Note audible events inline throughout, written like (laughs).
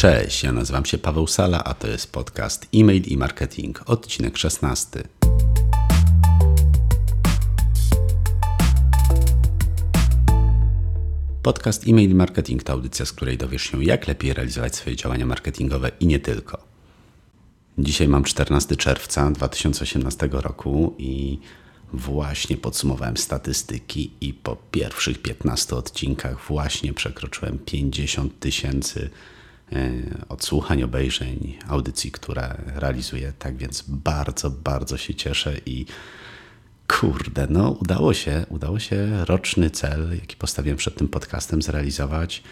Cześć, ja nazywam się Paweł Sala, a to jest podcast E-mail i Marketing, odcinek 16. Podcast E-mail i Marketing to audycja, z której dowiesz się, jak lepiej realizować swoje działania marketingowe i nie tylko. Dzisiaj mam 14 czerwca 2018 roku i właśnie podsumowałem statystyki i po pierwszych 15 odcinkach właśnie przekroczyłem 50 tysięcy e, odsłuchań, obejrzeń, audycji, które realizuję. Tak więc bardzo, bardzo się cieszę i kurde, no udało się, udało się roczny cel, jaki postawiłem przed tym podcastem, zrealizować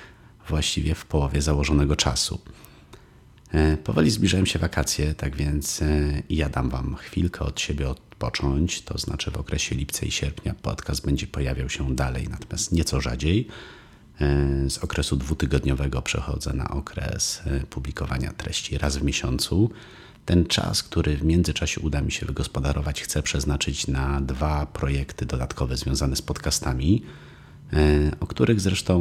właściwie w połowie założonego czasu. E, powoli zbliżają się wakacje, tak więc e, ja dam Wam chwilkę od siebie odpocząć. To znaczy w okresie lipca i sierpnia podcast będzie pojawiał się dalej, natomiast nieco rzadziej. E, z okresu dwutygodniowego przechodzę na okres publikowania treści raz w miesiącu. Ten czas, który w międzyczasie uda mi się wygospodarować, chcę przeznaczyć na dwa projekty dodatkowe związane z podcastami. E, o których zresztą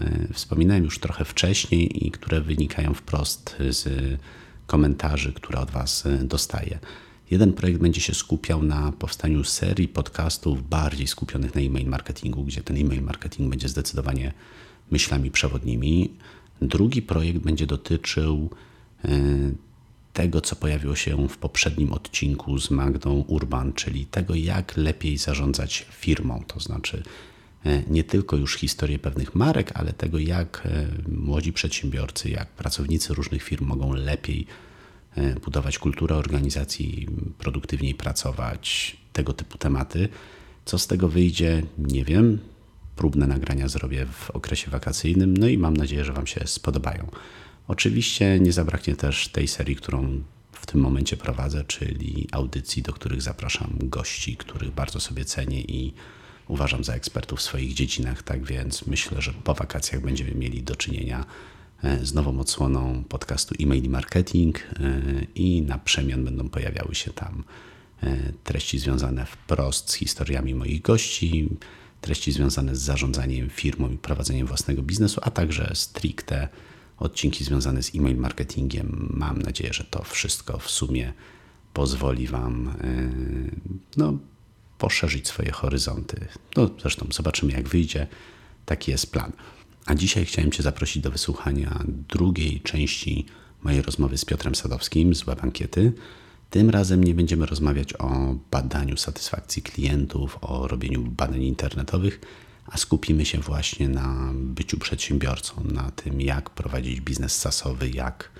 e, wspominałem już trochę wcześniej i które wynikają wprost z komentarzy, które od Was e, dostaję. Jeden projekt będzie się skupiał na powstaniu serii podcastów bardziej skupionych na e-mail marketingu, gdzie ten e-mail marketing będzie zdecydowanie myślami przewodnimi. Drugi projekt będzie dotyczył tego, co pojawiło się w poprzednim odcinku z Magdą Urban, czyli tego, jak lepiej zarządzać firmą, to znaczy E, nie tylko już historię pewnych marek, ale tego, jak e, młodzi przedsiębiorcy, jak pracownicy różnych firm mogą lepiej e, budować kulturę organizacji, produktywniej pracować, tego typu tematy. Co z tego wyjdzie, nie wiem. Próbne nagrania zrobię w okresie wakacyjnym, no i mam nadzieję, że Wam się spodobają. Oczywiście nie zabraknie też tej serii, którą w tym momencie prowadzę, czyli audycji, do których zapraszam gości, których bardzo sobie cenię i uważam za ekspertów w swoich dziedzinach, tak więc myślę, że po wakacjach będziemy mieli do czynienia e, z nową odsłoną podcastu e-mail i marketing e, i na przemian będą pojawiały się tam e, treści związane wprost z historiami moich gości, treści związane z zarządzaniem firmą i prowadzeniem własnego biznesu, a także stricte odcinki związane z e-mail marketingiem. Mam nadzieję, że to wszystko w sumie pozwoli Wam no, poszerzyć swoje horyzonty. No, zresztą zobaczymy, jak wyjdzie. Taki jest plan. A dzisiaj chciałem Cię zaprosić do wysłuchania drugiej części mojej rozmowy z Piotrem Sadowskim z Web Ankiety. Tym razem nie będziemy rozmawiać o badaniu satysfakcji klientów, o robieniu badań internetowych, a skupimy się właśnie na byciu przedsiębiorcą, na tym, jak prowadzić biznes sasowy, jak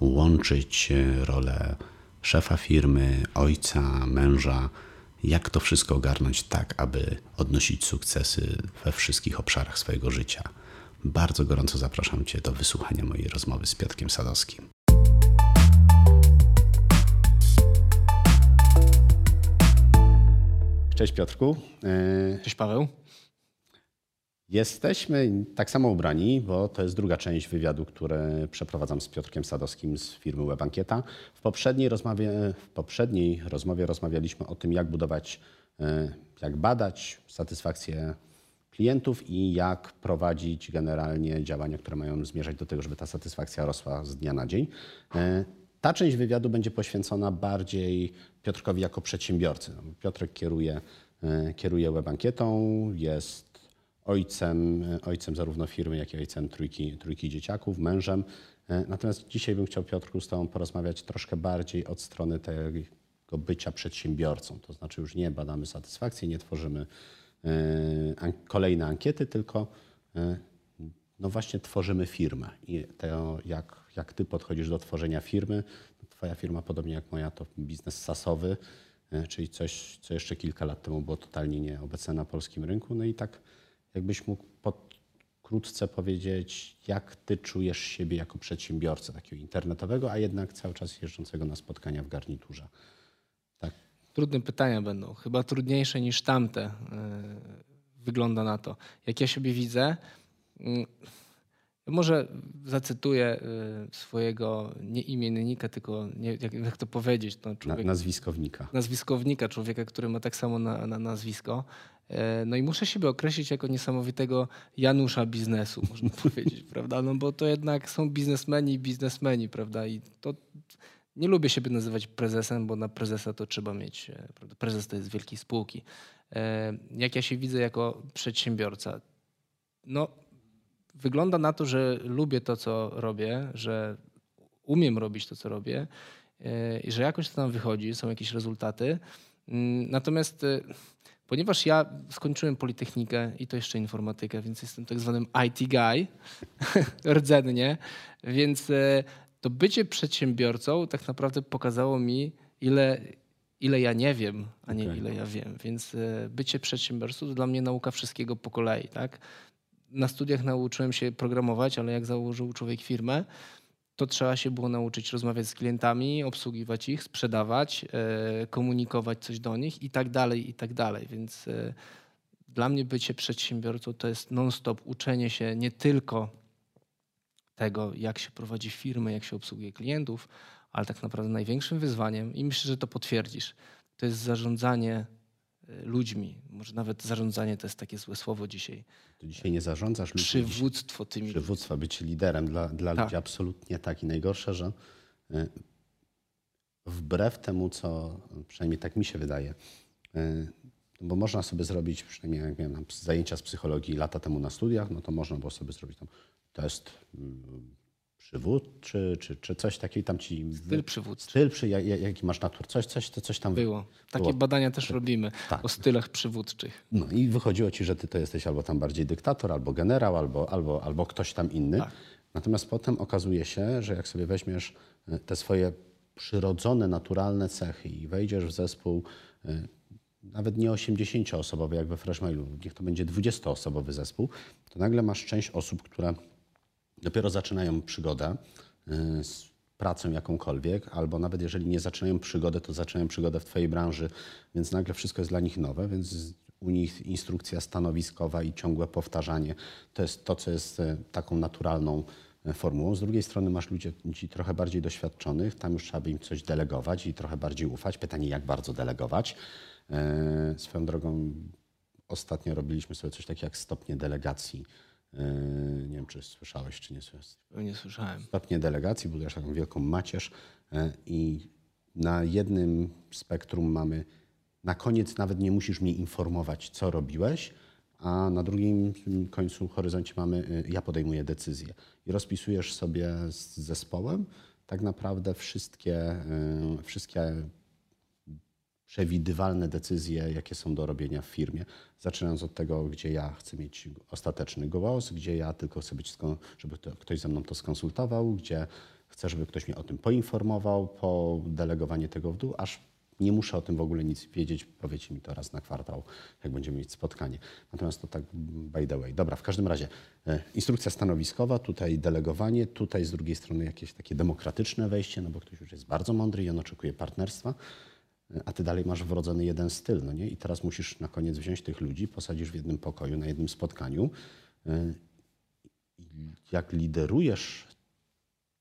łączyć rolę szefa firmy, ojca, męża jak to wszystko ogarnąć tak, aby odnosić sukcesy we wszystkich obszarach swojego życia. Bardzo gorąco zapraszam Cię do wysłuchania mojej rozmowy z Piotrkiem Sadowskim. Cześć Piotrku. E, Cześć Paweł. Jesteśmy tak samo ubrani, bo to jest druga część wywiadu, który przeprowadzam z Piotrkiem Sadowskim z firmy WebAnkieta. W poprzedniej rozmowie, w poprzedniej rozmowie rozmawialiśmy o tym, jak budować, e, jak badać satysfakcję klientów i jak prowadzić generalnie działania, które mają zmierzać do tego, żeby ta satysfakcja rosła z dnia na dzień. E, ta część wywiadu będzie poświęcona bardziej Piotrkowi jako przedsiębiorcy. Piotrek kieruje, e, kieruje WebAnkietą, jest ojcem, ojcem zarówno firmy, jak i ojcem trójki, trójki dzieciaków, mężem. E, natomiast dzisiaj bym chciał, Piotrku, z Tobą porozmawiać troszkę bardziej od strony tego bycia przedsiębiorcą. To znaczy już nie badamy satysfakcji, nie tworzymy e, kolejne ankiety, tylko e, no właśnie tworzymy firmę. I to, jak, jak Ty podchodzisz do tworzenia firmy, Twoja firma, podobnie jak moja, to biznes sasowy, czyli coś, co jeszcze kilka lat temu było totalnie nieobecne na polskim rynku. No i tak Jakbyś mógł pokrótce powiedzieć, jak ty czujesz siebie jako przedsiębiorcę takiego internetowego, a jednak cały czas jeżdżącego na spotkania w garniturze? Trudne pytania będą, chyba trudniejsze niż tamte. E, wygląda na to. Jak ja siebie widzę, mm, może zacytuję e, swojego nie imiennika, tylko nie, jak, jak, to powiedzieć. To człowiek, nazwiskownika. Nazwiskownika, człowieka, który ma tak samo na, na nazwisko. E, no i muszę siebie określić jako niesamowitego Janusza biznesu, można (laughs) powiedzieć, prawda? No bo to jednak są biznesmeni i biznesmeni, prawda? I to nie lubię siebie nazywać prezesem, bo na prezesa to trzeba mieć, e, prezes to jest wielkiej spółki. E, jak ja się widzę jako przedsiębiorca? No, wygląda na to, że lubię to, co robię, że umiem robić to, co robię i że jakoś to nam wychodzi, są jakieś rezultaty. Mm, natomiast Ponieważ ja skończyłem Politechnikę i to jeszcze informatykę, więc jestem tak zwanym IT guy, (laughs) rdzennie, więc e, to bycie przedsiębiorcą tak naprawdę pokazało mi, ile, ile ja nie wiem, a nie okay. ile ja wiem. Więc e, bycie przedsiębiorcą to dla mnie nauka wszystkiego po kolei. Tak? Na studiach nauczyłem się programować, ale jak założył człowiek firmę, to trzeba się było nauczyć rozmawiać z klientami, obsługiwać ich, sprzedawać, e, komunikować coś do nich i tak dalej, i tak dalej. Więc e, dla mnie bycie przedsiębiorcą to jest non-stop uczenie się nie tylko tego, jak się prowadzi firmę, jak się obsługuje klientów, ale tak naprawdę największym wyzwaniem, i myślę, że to potwierdzisz, to jest zarządzanie ludźmi. Może nawet zarządzanie to jest takie złe słowo dzisiaj. To dzisiaj nie zarządzasz ludźmi. Przywództwo tymi Przywództwo, być liderem dla, dla tak. ludzi absolutnie tak. I najgorsze, że e, wbrew temu, co przynajmniej tak mi się wydaje, e, bo można sobie zrobić, przynajmniej jak miałem zajęcia z psychologii lata temu na studiach, no to można było sobie zrobić tam test mm, przywódczy, czy, czy coś takiego tam ci... Styl przywódczy. Styl, przy, jaki masz natur, coś, coś, to coś tam... Było. Takie było. badania też robimy tak. o stylach przywódczych. No i wychodziło ci, że ty to jesteś albo tam bardziej dyktator, albo generał, albo, albo, albo ktoś tam inny. Tak. Natomiast potem okazuje się, że jak sobie weźmiesz e, te swoje przyrodzone, naturalne cechy i wejdziesz w zespół e, nawet nie 80-osobowy jak we Freshmailu, niech to będzie 20-osobowy zespół, to nagle masz część osób, które dopiero zaczynają przygodę y, z pracą jakąkolwiek, albo nawet jeżeli nie zaczynają przygodę, to zaczynają przygodę w Twojej branży, więc nagle wszystko jest dla nich nowe, więc u nich instrukcja stanowiskowa i ciągłe powtarzanie to jest to, co jest y, taką naturalną y, formułą. Z drugiej strony masz ludzi trochę bardziej doświadczonych, tam już trzeba by im coś delegować i trochę bardziej ufać. Pytanie, jak bardzo delegować. Swoją drogą, ostatnio robiliśmy sobie coś takiego jak stopnie delegacji nie wiem, czy słyszałeś, czy nie słyszałeś. Nie słyszałem. Stopnie delegacji budujesz taką wielką macierz yy, i na jednym spektrum mamy, na koniec nawet nie musisz mnie informować, co robiłeś, a na drugim końcu horyzoncie mamy, yy, ja podejmuję decyzję. I rozpisujesz sobie z zespołem tak naprawdę wszystkie, wszystkie przewidywalne decyzje, jakie są do robienia w firmie. Zaczynając od tego, gdzie ja chcę mieć ostateczny głos, gdzie ja tylko chcę być, żeby to, ktoś ze mną to skonsultował, gdzie chcę, żeby ktoś mnie o tym poinformował, po delegowanie tego w dół, aż nie muszę o tym w ogóle nic wiedzieć, powiecie mi to raz na kwartał, jak będziemy mieć spotkanie. Natomiast to tak by the way. Dobra, w każdym razie e, instrukcja stanowiskowa, tutaj delegowanie, tutaj z drugiej strony jakieś takie demokratyczne wejście, no bo ktoś już jest bardzo mądry i on oczekuje partnerstwa a ty dalej masz wrodzony jeden styl, no nie? I teraz musisz na koniec wziąć tych ludzi, posadzisz w jednym pokoju, na jednym spotkaniu. Y, jak liderujesz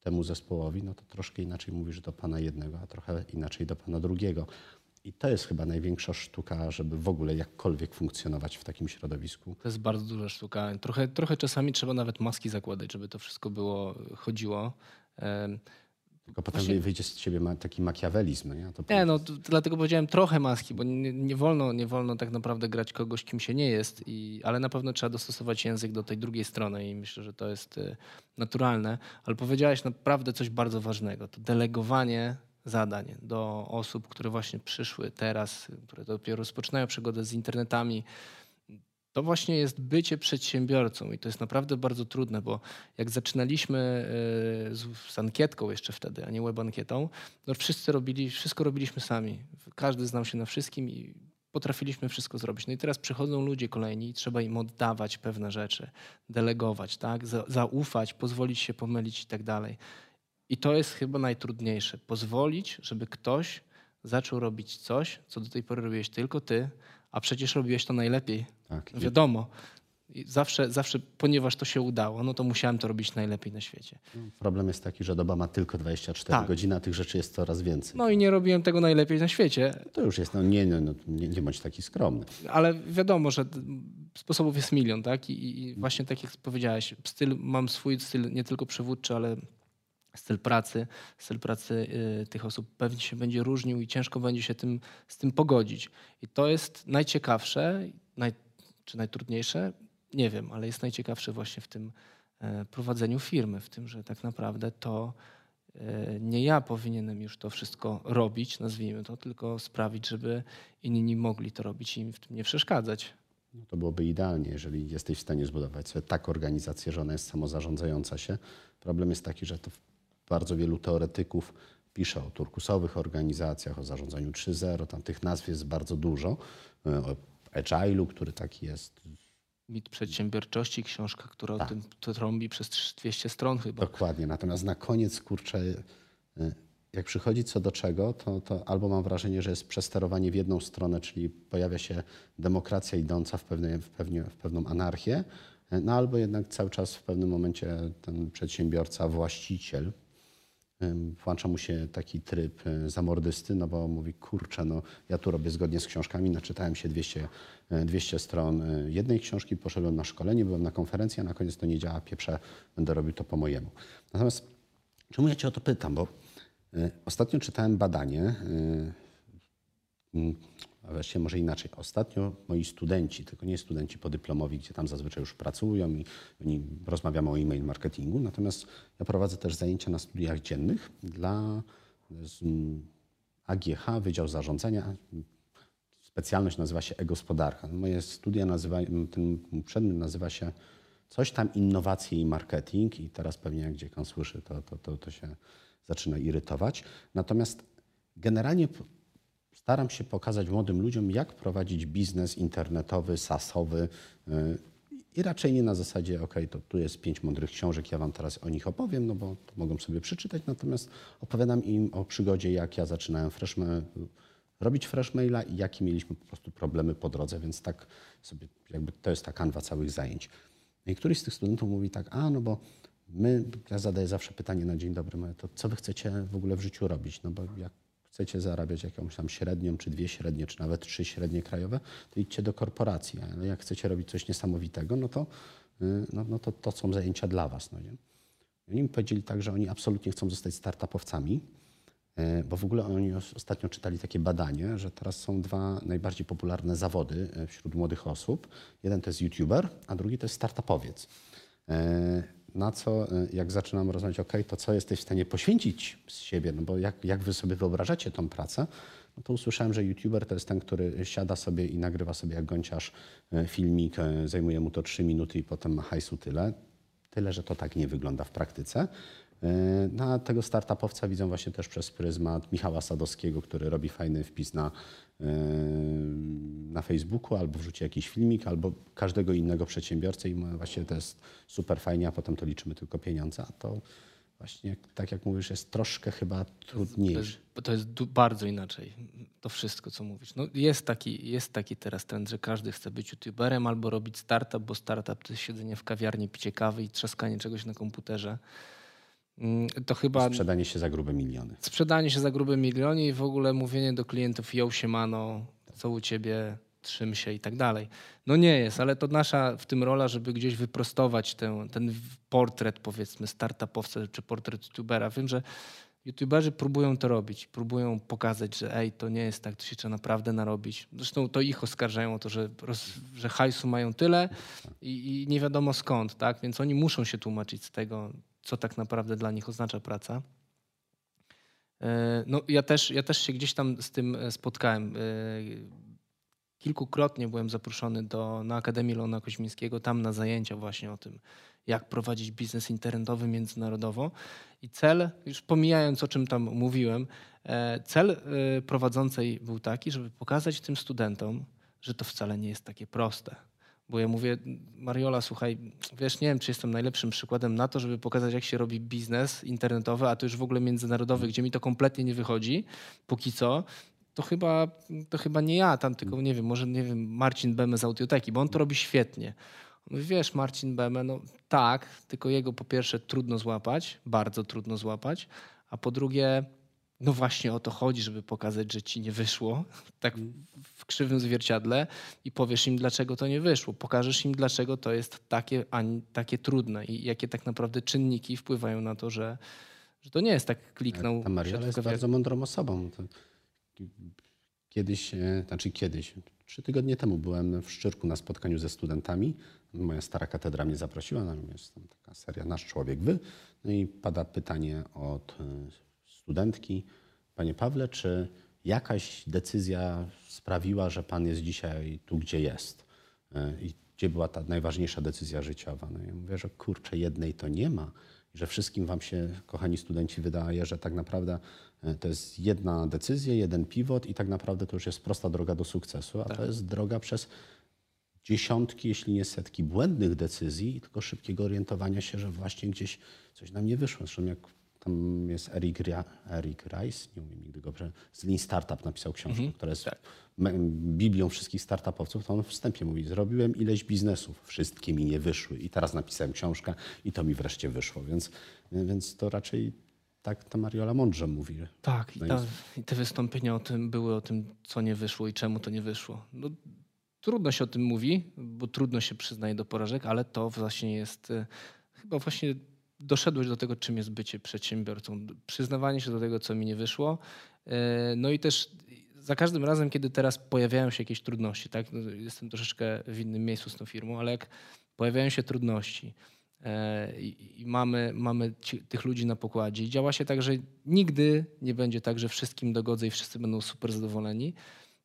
temu zespołowi, no to troszkę inaczej mówisz do pana jednego, a trochę inaczej do pana drugiego. I to jest chyba największa sztuka, żeby w ogóle jakkolwiek funkcjonować w takim środowisku. To jest bardzo duża sztuka. Trochę, trochę czasami trzeba nawet maski zakładać, żeby to wszystko było, chodziło. Tylko potem Właśnie... wyjdzie z ciebie taki makiawelizm. Nie, to nie no, dlatego powiedziałem trochę maski, bo nie, nie, wolno, nie wolno tak naprawdę grać kogoś, kim się nie jest, i, ale na pewno trzeba dostosować język do tej drugiej strony i myślę, że to jest y, naturalne. Ale powiedziałeś naprawdę coś bardzo ważnego, to delegowanie zadań do osób, które właśnie przyszły teraz, które dopiero rozpoczynają przygodę z internetami, to właśnie jest bycie przedsiębiorcą i to jest naprawdę bardzo trudne, bo jak zaczynaliśmy e, z, z ankietką jeszcze wtedy, a nie web ankietą, no wszyscy robili, wszystko robiliśmy sami. Każdy znał się na wszystkim i potrafiliśmy wszystko zrobić. No i teraz przychodzą ludzie kolejni i trzeba im oddawać pewne rzeczy, delegować, tak? zaufać, pozwolić się pomylić i tak dalej. I to jest chyba najtrudniejsze. Pozwolić, żeby ktoś zaczął robić coś, co do tej pory robiłeś tylko ty, a przecież robiłeś to najlepiej. Tak. Wiadomo. I zawsze, zawsze, ponieważ to się udało, no to musiałem to robić najlepiej na świecie. Problem jest taki, że doba ma tylko 24 tak. godziny, a tych rzeczy jest coraz więcej. No i nie robiłem tego najlepiej na świecie. To już jest, no nie, no, no nie, nie bądź taki skromny. Ale wiadomo, że sposobów jest milion, tak? I, I, właśnie tak jak powiedziałeś, styl, mam swój styl nie tylko przywódczy, ale styl pracy, styl pracy y, tych osób pewnie się będzie różnił i ciężko będzie się tym, z tym pogodzić. I to jest najciekawsze, naj, czy najtrudniejsze, nie wiem, ale jest najciekawsze właśnie w tym e, prowadzeniu firmy, w tym, że tak naprawdę to e, nie ja powinienem już to wszystko robić, nazwijmy to, tylko sprawić, żeby inni mogli to robić i im w tym nie przeszkadzać. No to byłoby idealnie, jeżeli jesteś w stanie zbudować sobie tak organizację, że ona jest samozarządzająca się. Problem jest taki, że to bardzo wielu teoretyków pisze o turkusowych organizacjach, o zarządzaniu 3.0, tam tych nazw jest bardzo dużo, e, o agile'u, który taki jest Mit przedsiębiorczości, książka, która tak. o tym trąbi przez 200 stron chyba. Dokładnie, natomiast na koniec, kurczę, e, jak przychodzi co do czego, to, to albo mam wrażenie, że jest przesterowanie w jedną stronę, czyli pojawia się demokracja idąca w, pewne, w, pewnie, w pewną anarchię, e, no albo jednak cały czas w pewnym momencie ten przedsiębiorca, właściciel, włącza mu się taki tryb e, zamordysty, no bo mówi, kurczę, no ja tu robię zgodnie z książkami, naczytałem się 200, 200 e, stron e, jednej książki, poszedłem na szkolenie, byłem na konferencji, a na koniec to nie działa, pieprze, będę robił to po mojemu. Natomiast czemu ja cię o to pytam? Bo ostatnio czytałem badanie, a właściwie może inaczej. Ostatnio moi studenci, tylko nie studenci podyplomowi, gdzie tam zazwyczaj już pracują i oni rozmawiamy o e-mail marketingu, natomiast ja prowadzę też zajęcia na studiach dziennych dla AGH, Wydział Zarządzania. Specjalność nazywa się e-gospodarka. Moje studia nazywa, ten przedmiot nazywa się coś tam innowacje i marketing i teraz pewnie jak gdzie pan słyszy, to, to, to, to się zaczyna irytować. Natomiast generalnie Staram się pokazać młodym ludziom, jak prowadzić biznes internetowy, sasowy y, i raczej nie na zasadzie, ok, to tu jest pięć mądrych książek, ja wam teraz o nich opowiem, no bo mogą sobie przeczytać, natomiast opowiadam im o przygodzie, jak ja zaczynałem freshmail, robić freshmaila i jakie mieliśmy po prostu problemy po drodze, więc tak sobie, jakby to jest ta kanwa całych zajęć. I któryś z tych studentów mówi tak, a no bo my, ja zadaję zawsze pytanie na dzień dobry, to co wy chcecie w ogóle w życiu robić? No bo jak chcecie zarabiać jakąś tam średnią, czy dwie średnie, czy nawet trzy średnie krajowe, to idźcie do korporacji. Ale jak chcecie robić coś niesamowitego, no to, y, no, no to, to są zajęcia dla was. No nie? Oni mi powiedzieli tak, że oni absolutnie chcą zostać startupowcami, y, bo w ogóle oni ostatnio czytali takie badanie, że teraz są dwa najbardziej popularne zawody y, wśród młodych osób. Jeden to jest youtuber, a drugi to jest startupowiec na co, y, jak zaczynam rozmawiać, ok, to co jesteś w stanie poświęcić z siebie, no bo jak, jak wy sobie wyobrażacie tą pracę, no to usłyszałem, że youtuber to jest ten, który siada sobie i nagrywa sobie jak gąciarz y, filmik, y, zajmuje mu to trzy minuty i potem ma hajsu tyle. Tyle, że to tak nie wygląda w praktyce. Na tego startupowca widzę właśnie też przez pryzmat Michała Sadowskiego, który robi fajny wpis na na Facebooku, albo wrzuci jakiś filmik, albo każdego innego przedsiębiorcę i właśnie to jest super fajnie, a potem to liczymy tylko pieniądze, a to właśnie, tak jak mówisz, jest troszkę chyba trudniejsze. To to jest bardzo inaczej, to wszystko, co mówisz. No jest, taki, jest taki teraz trend, że każdy chce być youtuberem albo robić startup, bo startup to jest siedzenie w kawiarni, picie kawy i trzaskanie czegoś na komputerze. Mm, to chyba... Sprzedanie się za grube miliony. Sprzedanie się za grube miliony i w ogóle mówienie do klientów ją siemano, co u ciebie, trzym się i tak dalej. No nie jest, ale to nasza w tym rola, żeby gdzieś wyprostować ten, ten portret powiedzmy startupowca czy portret youtubera. Wiem, że youtuberzy próbują to robić, próbują pokazać, że ej, to nie jest tak, to się trzeba naprawdę narobić. Zresztą to ich oskarżają o to, że, że hajsu mają tyle i, i nie wiadomo skąd, tak? Więc oni muszą się tłumaczyć z tego, co tak naprawdę dla nich oznacza praca. E, no, ja, też, ja też się gdzieś tam z tym e, spotkałem. E, kilkukrotnie byłem zaproszony do, na Akademię Leona Koźmińskiego, tam na zajęcia właśnie o tym, jak prowadzić biznes internetowy międzynarodowo. I cel, już pomijając o czym tam mówiłem, cel prowadzącej był taki, żeby pokazać tym studentom, że to wcale nie jest takie proste bo ja mówię, Mariola, słuchaj, wiesz, nie wiem, czy jestem najlepszym przykładem na to, żeby pokazać, jak się robi biznes internetowy, a to już w ogóle międzynarodowy, gdzie mi to kompletnie nie wychodzi, póki co. To chyba, to chyba nie ja tam, tylko nie wiem, może nie wiem, Marcin Beme z Audioteki, bo on to robi świetnie. Mówi, wiesz, Marcin Beme, no tak, tylko jego po pierwsze trudno złapać, bardzo trudno złapać, a po drugie, no właśnie o to chodzi, żeby pokazać, że ci nie wyszło, (laughs) tak w krzywym zwierciadle i powiesz im, dlaczego to nie wyszło. Pokażesz im, dlaczego to jest takie, a takie trudne i jakie tak naprawdę czynniki wpływają na to, że, że to nie jest tak kliknął. Ta Mariola jest bardzo mądrą osobą. Kiedyś, e, znaczy kiedyś, trzy tygodnie temu byłem w Szczyrku na spotkaniu ze studentami. Moja stara katedra mnie zaprosiła, jest tam taka seria Nasz Człowiek Wy. No i pada pytanie od e, studentki. Panie Pawle, czy jakaś decyzja sprawiła, że pan jest dzisiaj tu, gdzie jest? E, I gdzie była ta najważniejsza decyzja życiowa? No ja mówię, że kurczę, jednej to nie ma. I że wszystkim wam się, kochani studenci, wydaje, że tak naprawdę e, to jest jedna decyzja, jeden pivot i tak naprawdę to już jest prosta droga do sukcesu, a tak. to jest droga przez dziesiątki, jeśli nie setki błędnych decyzji i tylko szybkiego orientowania się, że właśnie gdzieś coś nam nie wyszło. Zresztą jak tam jest Eric, Eric Rice, nie umiem nigdy go z Lean Startup napisał książkę, mhm, która jest tak. biblią wszystkich startupowców, to on wstępie mówi, zrobiłem ileś biznesów, wszystkie mi nie wyszły i teraz napisałem książkę i to mi wreszcie wyszło, więc, więc to raczej tak ta Mariola mądrze mówi. Tak, i, ta, i, te wystąpienia o tym były o tym, co nie wyszło i czemu to nie wyszło. No, trudno się o tym mówi, bo trudno się przyznaje do porażek, ale to właśnie jest e, chyba właśnie doszedłeś do tego, czym jest bycie przedsiębiorcą. Przyznawanie się do tego, co mi nie wyszło. E, no i też za każdym razem, kiedy teraz pojawiają się jakieś trudności, tak? No, jestem troszeczkę w innym miejscu z tą firmą, ale jak pojawiają się trudności e, i mamy, mamy tych ludzi na pokładzie i działa się tak, że nigdy nie będzie tak, że wszystkim dogodzę i wszyscy będą super zadowoleni,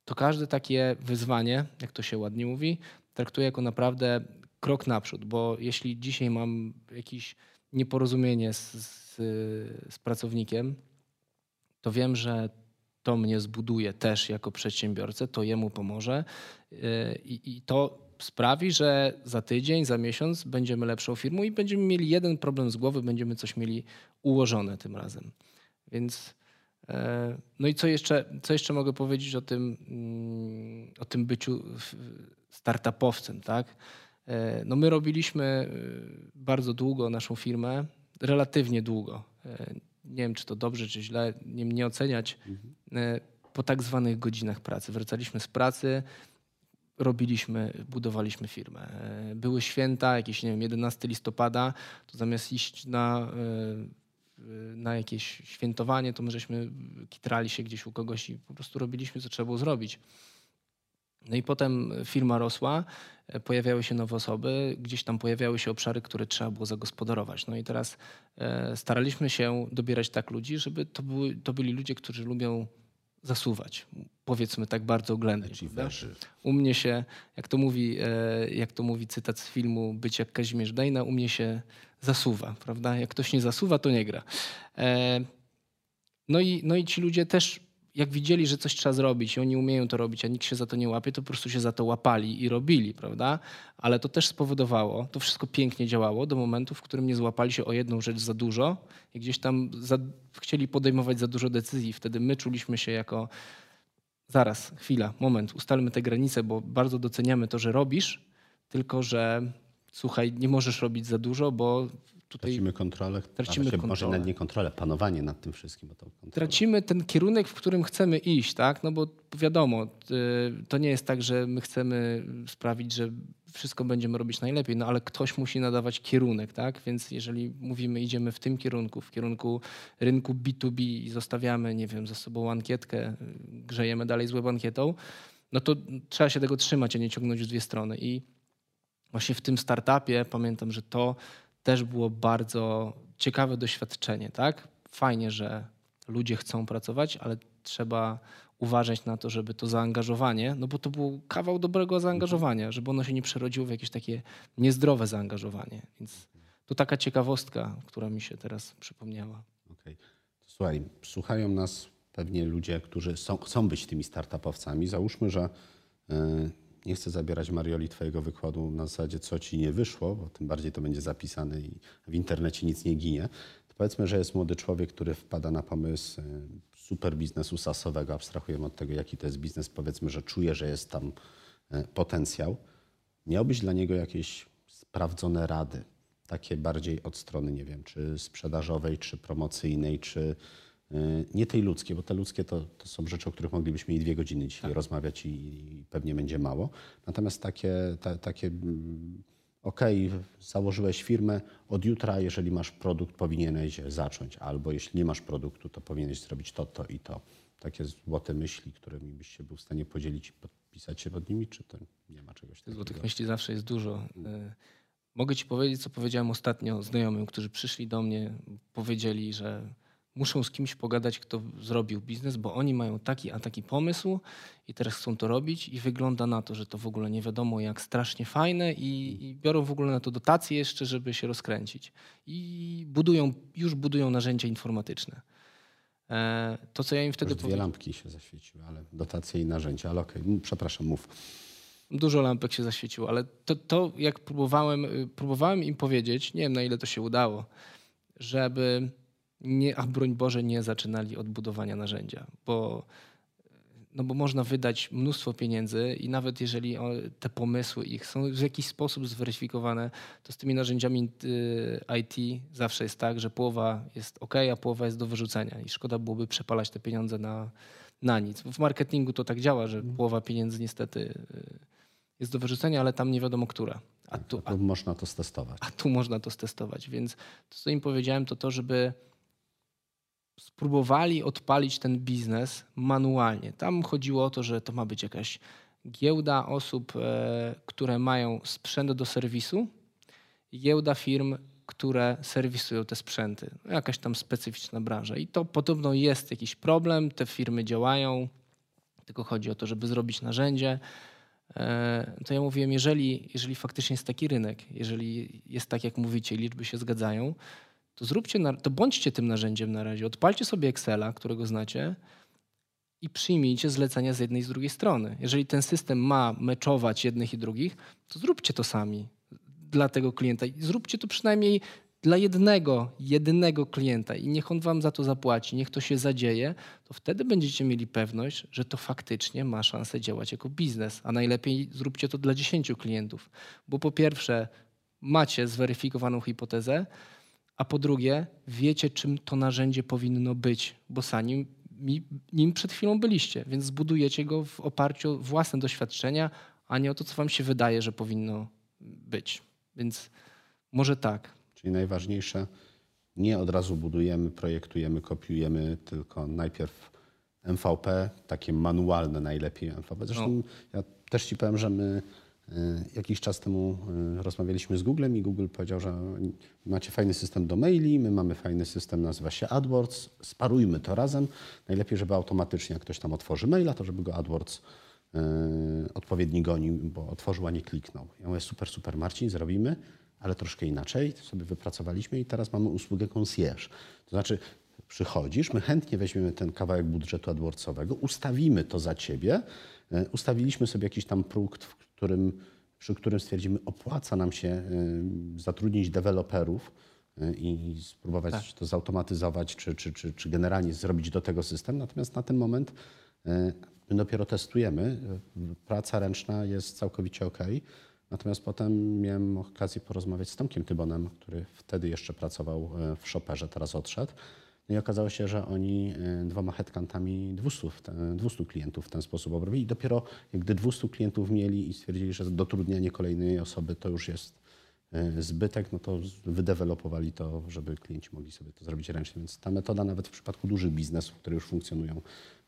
to każde takie wyzwanie, jak to się ładnie mówi, traktuję jako naprawdę krok naprzód, bo jeśli dzisiaj mam jakiś nieporozumienie z, z, z pracownikiem, to wiem, że to mnie zbuduje też jako przedsiębiorcę, to jemu pomoże yy, i, i to sprawi, że za tydzień, za miesiąc będziemy lepszą firmą i będziemy mieli jeden problem z głowy, będziemy coś mieli ułożone tym razem. Więc yy, no i co jeszcze, co jeszcze mogę powiedzieć o tym, mm, o tym byciu startupowcem, tak? E, no my robiliśmy e, bardzo długo naszą firmę, relatywnie długo. E, nie wiem, czy to dobrze, czy źle, nie, nie oceniać. Mhm. Po tak zwanych godzinach pracy. Wracaliśmy z pracy, robiliśmy, budowaliśmy firmę. Były święta, jakieś, nie wiem, 11 listopada, to zamiast iść na, na jakieś świętowanie, to my żeśmy kitrali się gdzieś u kogoś i po prostu robiliśmy, co trzeba było zrobić. No i potem firma rosła, e, pojawiały się nowe osoby, gdzieś tam pojawiały się obszary, które trzeba było zagospodarować. No i teraz e, staraliśmy się dobierać tak ludzi, żeby to, były, to byli ludzie, którzy lubią zasuwać. Powiedzmy tak bardzo oględnie. U mnie się, jak to, mówi, e, jak to mówi cytat z filmu Być jak Kazimierz Dejna, u mnie się zasuwa, prawda? Jak ktoś nie zasuwa, to nie gra. No i, no i ci ludzie też jak widzieli, że coś trzeba zrobić i oni umieją to robić, a nikt się za to nie łapie, to po prostu się za to łapali i robili, prawda? Ale to też spowodowało, to wszystko pięknie działało do momentu, w którym nie złapali się o jedną rzecz za dużo i gdzieś tam za, chcieli podejmować za dużo decyzji. Wtedy my czuliśmy się jako zaraz, chwila, moment, ustalmy te granice, bo bardzo doceniamy to, że robisz, tylko że słuchaj, nie możesz robić za dużo, bo tutaj tracimy kontrolę, tracimy kontrolę. może nawet nie kontrolę, panowanie nad tym wszystkim. Tracimy ten kierunek, w którym chcemy iść, tak? No bo wiadomo, y, to nie jest tak, że my chcemy sprawić, że wszystko będziemy robić najlepiej, no ale ktoś musi nadawać kierunek, tak? Więc jeżeli mówimy, idziemy w tym kierunku, w kierunku rynku B2B i zostawiamy, nie wiem, za sobą ankietkę, grzejemy dalej złe ankietą, no to trzeba się tego trzymać, a nie ciągnąć w dwie strony. I właśnie w tym startupie pamiętam, że to też było bardzo ciekawe doświadczenie, tak? Fajnie, że ludzie chcą pracować, ale trzeba uważać na to, żeby to zaangażowanie, no bo to był kawał dobrego zaangażowania, żeby ono się nie przerodziło w jakieś takie niezdrowe zaangażowanie. Więc to taka ciekawostka, która mi się teraz przypomniała. Okej. Okay. Słuchaj, słuchają nas pewnie ludzie, którzy są, chcą być tymi startupowcami. Załóżmy, że yy nie chcę zabierać Marioli Twojego wykładu na zasadzie, co Ci nie wyszło, bo tym bardziej to będzie zapisane i w internecie nic nie ginie. To powiedzmy, że jest młody człowiek, który wpada na pomysł e, super biznesu sasowego, abstrahujemy od tego, jaki to jest biznes, powiedzmy, że czuje, że jest tam e, potencjał. Miałbyś dla niego jakieś sprawdzone rady, takie bardziej od strony, nie wiem, czy sprzedażowej, czy promocyjnej, czy y, nie tej ludzkiej, bo te ludzkie to, to są rzeczy, o których moglibyśmy mieli dwie godziny dzisiaj tak. rozmawiać i, i, pewnie będzie mało. Natomiast takie, ta, takie mm, OK, założyłeś firmę, od jutra, jeżeli masz produkt, powinieneś zacząć, albo jeśli nie masz produktu, to powinieneś zrobić to, to i to. Takie złote myśli, którymi byś się był w stanie podzielić i podpisać się pod nimi, czy to nie ma czegoś takiego? Złotych myśli zawsze jest dużo. Y, mogę ci powiedzieć, co powiedziałem ostatnio znajomym, którzy przyszli do mnie, powiedzieli, że muszą z kimś pogadać, kto zrobił biznes, bo oni mają taki a taki pomysł i teraz chcą to robić i wygląda na to, że to w ogóle nie wiadomo jak strasznie fajne i, i biorą w ogóle na to dotacje jeszcze, żeby się rozkręcić. I budują, już budują narzędzia informatyczne. E, to, co ja im wtedy Już dwie lampki się zaświeciły, ale dotacje i narzędzia, ale okej, okay. przepraszam, mów. Dużo lampek się zaświeciło, ale to, to jak próbowałem, y, próbowałem im powiedzieć, nie wiem na ile to się udało, żeby nie, a broń Boże, nie zaczynali od budowania narzędzia, bo, no bo można wydać mnóstwo pieniędzy i nawet jeżeli te pomysły ich są w jakiś sposób zweryfikowane, to z tymi narzędziami y, IT zawsze jest tak, że połowa jest ok, a połowa jest do wyrzucenia i szkoda byłoby przepalać te pieniądze na, na nic. W marketingu to tak działa, że mhm. połowa pieniędzy niestety y, jest do wyrzucenia, ale tam nie wiadomo która. A tu, a, można to stestować. A tu można to stestować, więc to, co im powiedziałem, to to, żeby spróbowali odpalić ten biznes manualnie. Tam chodziło o to, że to ma być jakaś giełda osób, e, które mają sprzęt do serwisu giełda firm, które serwisują te sprzęty. No, jakaś tam specyficzna branża. I to podobno jest jakiś problem, te firmy działają, tylko chodzi o to, żeby zrobić narzędzie. E, to ja mówiłem, jeżeli, jeżeli faktycznie jest taki rynek, jeżeli jest tak, jak mówicie, liczby się zgadzają, to zróbcie, to bądźcie tym narzędziem na razie. Odpalcie sobie Excela, którego znacie i przyjmijcie zlecenia z jednej i z drugiej strony. Jeżeli ten system ma meczować jednych i drugich, to zróbcie to sami dla tego klienta. Zróbcie to przynajmniej dla jednego, jedynego klienta i niech on wam za to zapłaci, niech to się zadzieje, to wtedy będziecie mieli pewność, że to faktycznie ma szansę działać jako biznes. A najlepiej zróbcie to dla 10 klientów, bo po pierwsze macie zweryfikowaną hipotezę, a po drugie wiecie, czym to narzędzie powinno być, bo sami nim przed chwilą byliście, więc zbudujecie go w oparciu o własne doświadczenia, a nie o to, co wam się wydaje, że powinno być. Więc może tak. Czyli najważniejsze, nie od razu budujemy, projektujemy, kopiujemy, tylko najpierw MVP, takie manualne najlepiej MVP. Zresztą no. ja też ci powiem, że my jakiś czas temu e, rozmawialiśmy z Googlem i Google powiedział, że macie fajny system do maili, my mamy fajny system, nazywa się AdWords, sparujmy to razem. Najlepiej, żeby automatycznie jak ktoś tam otworzy maila, to żeby go AdWords yy, odpowiedni gonił, bo otworzył, a nie kliknął. Ja mówię, super, super Marcin, zrobimy, ale troszkę inaczej, to sobie wypracowaliśmy i teraz mamy usługę concierge. To znaczy przychodzisz, my chętnie weźmiemy ten kawałek budżetu AdWordsowego, ustawimy to za ciebie, ustawiliśmy sobie jakiś tam próg, którym, przy którym stwierdzimy, opłaca nam się y, zatrudnić deweloperów y, i spróbować tak. to zautomatyzować, czy, czy, czy, czy generalnie zrobić do tego system. Natomiast na ten moment my dopiero testujemy. Praca ręczna jest całkowicie ok. Natomiast potem miałem okazję porozmawiać z Tomkiem Tybonem, który wtedy jeszcze pracował w Shopperze, teraz odszedł. No i okazało się, że oni e, dwoma headcountami 200, 200 klientów w ten sposób obrobili. I dopiero gdy 200 klientów mieli i stwierdzili, że dotrudnianie kolejnej osoby to już jest e, zbytek, no to wydewelopowali to, żeby klienci mogli sobie to zrobić ręcznie. Więc ta metoda nawet w przypadku dużych biznesów, które już funkcjonują,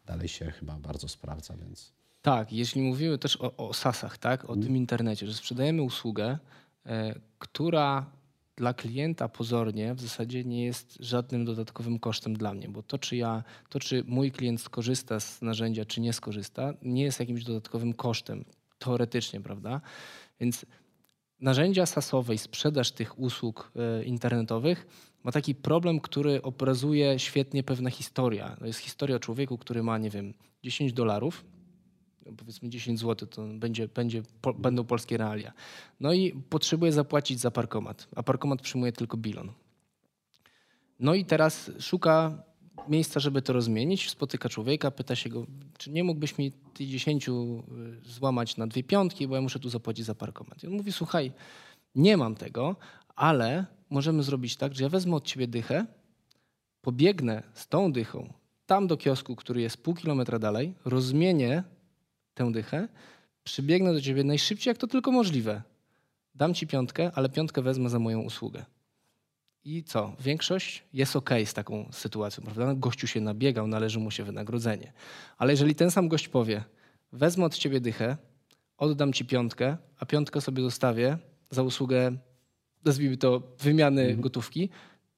dalej się chyba bardzo sprawdza. Więc... Tak, jeśli mówimy też o, o SaaSach, tak, o hmm. tym internecie, że sprzedajemy usługę, e, która dla klienta pozornie w zasadzie nie jest żadnym dodatkowym kosztem dla mnie, bo to czy, ja, to, czy mój klient skorzysta z narzędzia, czy nie skorzysta, nie jest jakimś dodatkowym kosztem, teoretycznie, prawda? Więc narzędzia sasowe i sprzedaż tych usług e, internetowych ma taki problem, który obrazuje świetnie pewna historia. To jest historia o człowieku, który ma, nie wiem, 10 dolarów powiedzmy 10 zł, to będzie, będzie, po, będą polskie realia. No i potrzebuje zapłacić za parkomat, a parkomat przyjmuje tylko bilon. No i teraz szuka miejsca, żeby to rozmienić, spotyka człowieka, pyta się go, czy nie mógłbyś mi tych 10 y, złamać na dwie piątki, bo ja muszę tu zapłacić za parkomat. I on mówi, słuchaj, Nie mam tego, ale możemy zrobić tak, że ja wezmę od ciebie dychę, pobiegnę z tą dychą tam do kiosku, który jest pół kilometra dalej, rozmienię tę dychę, przybiegnę do ciebie najszybciej, jak to tylko możliwe. Dam ci piątkę, ale piątkę wezmę za moją usługę. I co? Większość jest ok z taką sytuacją, prawda? Gościu się nabiegał, należy mu się wynagrodzenie. Ale jeżeli ten sam gość powie, wezmę od ciebie dychę, oddam ci piątkę, a piątkę sobie zostawię za usługę, nazwijmy to, wymiany mhm. gotówki,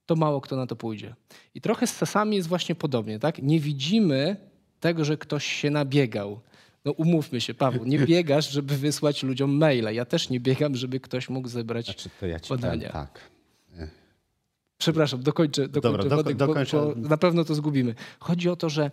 to mało kto na to pójdzie. I trochę z sasami jest właśnie podobnie, tak? Nie widzimy tego, że ktoś się nabiegał. No umówmy się, Paweł, nie biegasz, żeby wysłać ludziom maila. Ja też nie biegam, żeby ktoś mógł zebrać znaczy, to ja ci podania. tak. Przepraszam, dokończę, dokończę Dobra, wodek, do, dokończę. Bo, bo na pewno to zgubimy. Chodzi o to, że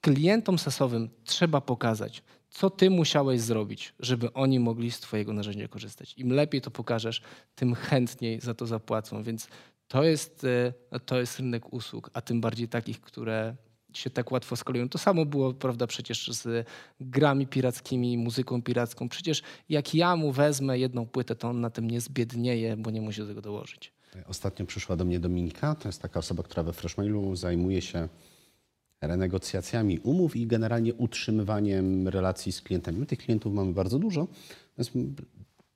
klientom sasowym trzeba pokazać, co ty musiałeś zrobić, żeby oni mogli z twojego narzędzia korzystać. Im lepiej to pokażesz, tym chętniej za to zapłacą. Więc to jest, e, to jest rynek usług, a tym bardziej takich, które się tak łatwo skalują. To samo było, prawda, przecież z grami pirackimi, muzyką piracką. Przecież jak ja mu wezmę jedną płytę, to on na tym nie zbiednieje, bo nie musi do tego dołożyć. Ostatnio przyszła do mnie Dominika, to jest taka osoba, która we Freshmailu zajmuje się renegocjacjami umów i generalnie utrzymywaniem relacji z klientami. My tych klientów mamy bardzo dużo, więc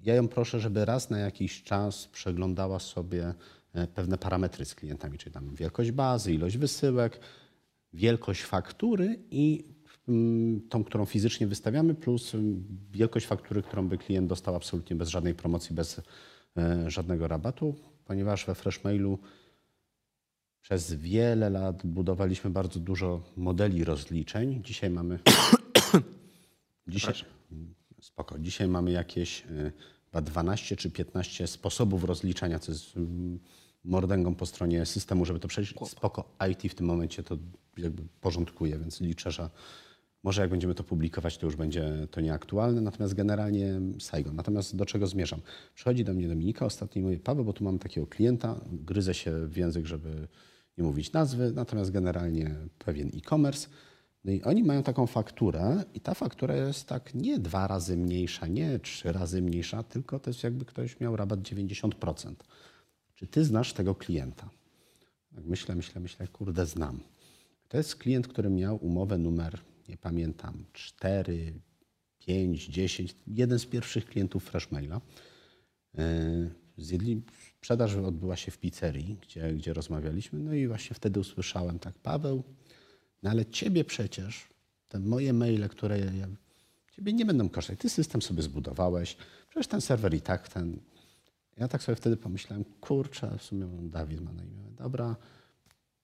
ja ją proszę, żeby raz na jakiś czas przeglądała sobie e, pewne parametry z klientami, czyli tam wielkość bazy, ilość wysyłek, wielkość faktury i mm, tą, którą fizycznie wystawiamy, plus mm, wielkość faktury, którą by klient dostał absolutnie bez żadnej promocji, bez e, żadnego rabatu, ponieważ we Freshmailu przez wiele lat budowaliśmy bardzo dużo modeli rozliczeń. Dzisiaj mamy. (coughs) dzisiaj, spoko. Dzisiaj mamy jakieś y, chyba 12 czy 15 sposobów rozliczania, co jest mm, mordęgą po stronie systemu, żeby to przejść. Spoko. IT w tym momencie to jakby porządkuje, więc liczę, że może jak będziemy to publikować, to już będzie to nieaktualne, natomiast generalnie Saigon. Natomiast do czego zmierzam? Przychodzi do mnie Dominika ostatnio i mówi, Paweł, bo tu mam takiego klienta, gryzę się w język, żeby nie mówić nazwy, natomiast generalnie pewien e-commerce. No i oni mają taką fakturę i ta faktura jest tak nie dwa razy mniejsza, nie trzy razy mniejsza, tylko to jest jakby ktoś miał rabat 90%. Czy ty znasz tego klienta? Tak myślę, myślę, myślę, kurde, znam. To jest klient, który miał umowę numer, nie pamiętam, 4, 5, 10, jeden z pierwszych klientów Freshmaila. Yy, zjedli, sprzedaż odbyła się w pizzerii, gdzie, gdzie rozmawialiśmy. No i właśnie wtedy usłyszałem tak, Paweł, no ale ciebie przecież, te moje maile, które ja, ciebie nie będą kosztować. Ty system sobie zbudowałeś, przecież ten serwer i tak ten. Ja tak sobie wtedy pomyślałem, kurczę, w sumie Dawid ma na imię. Dobra,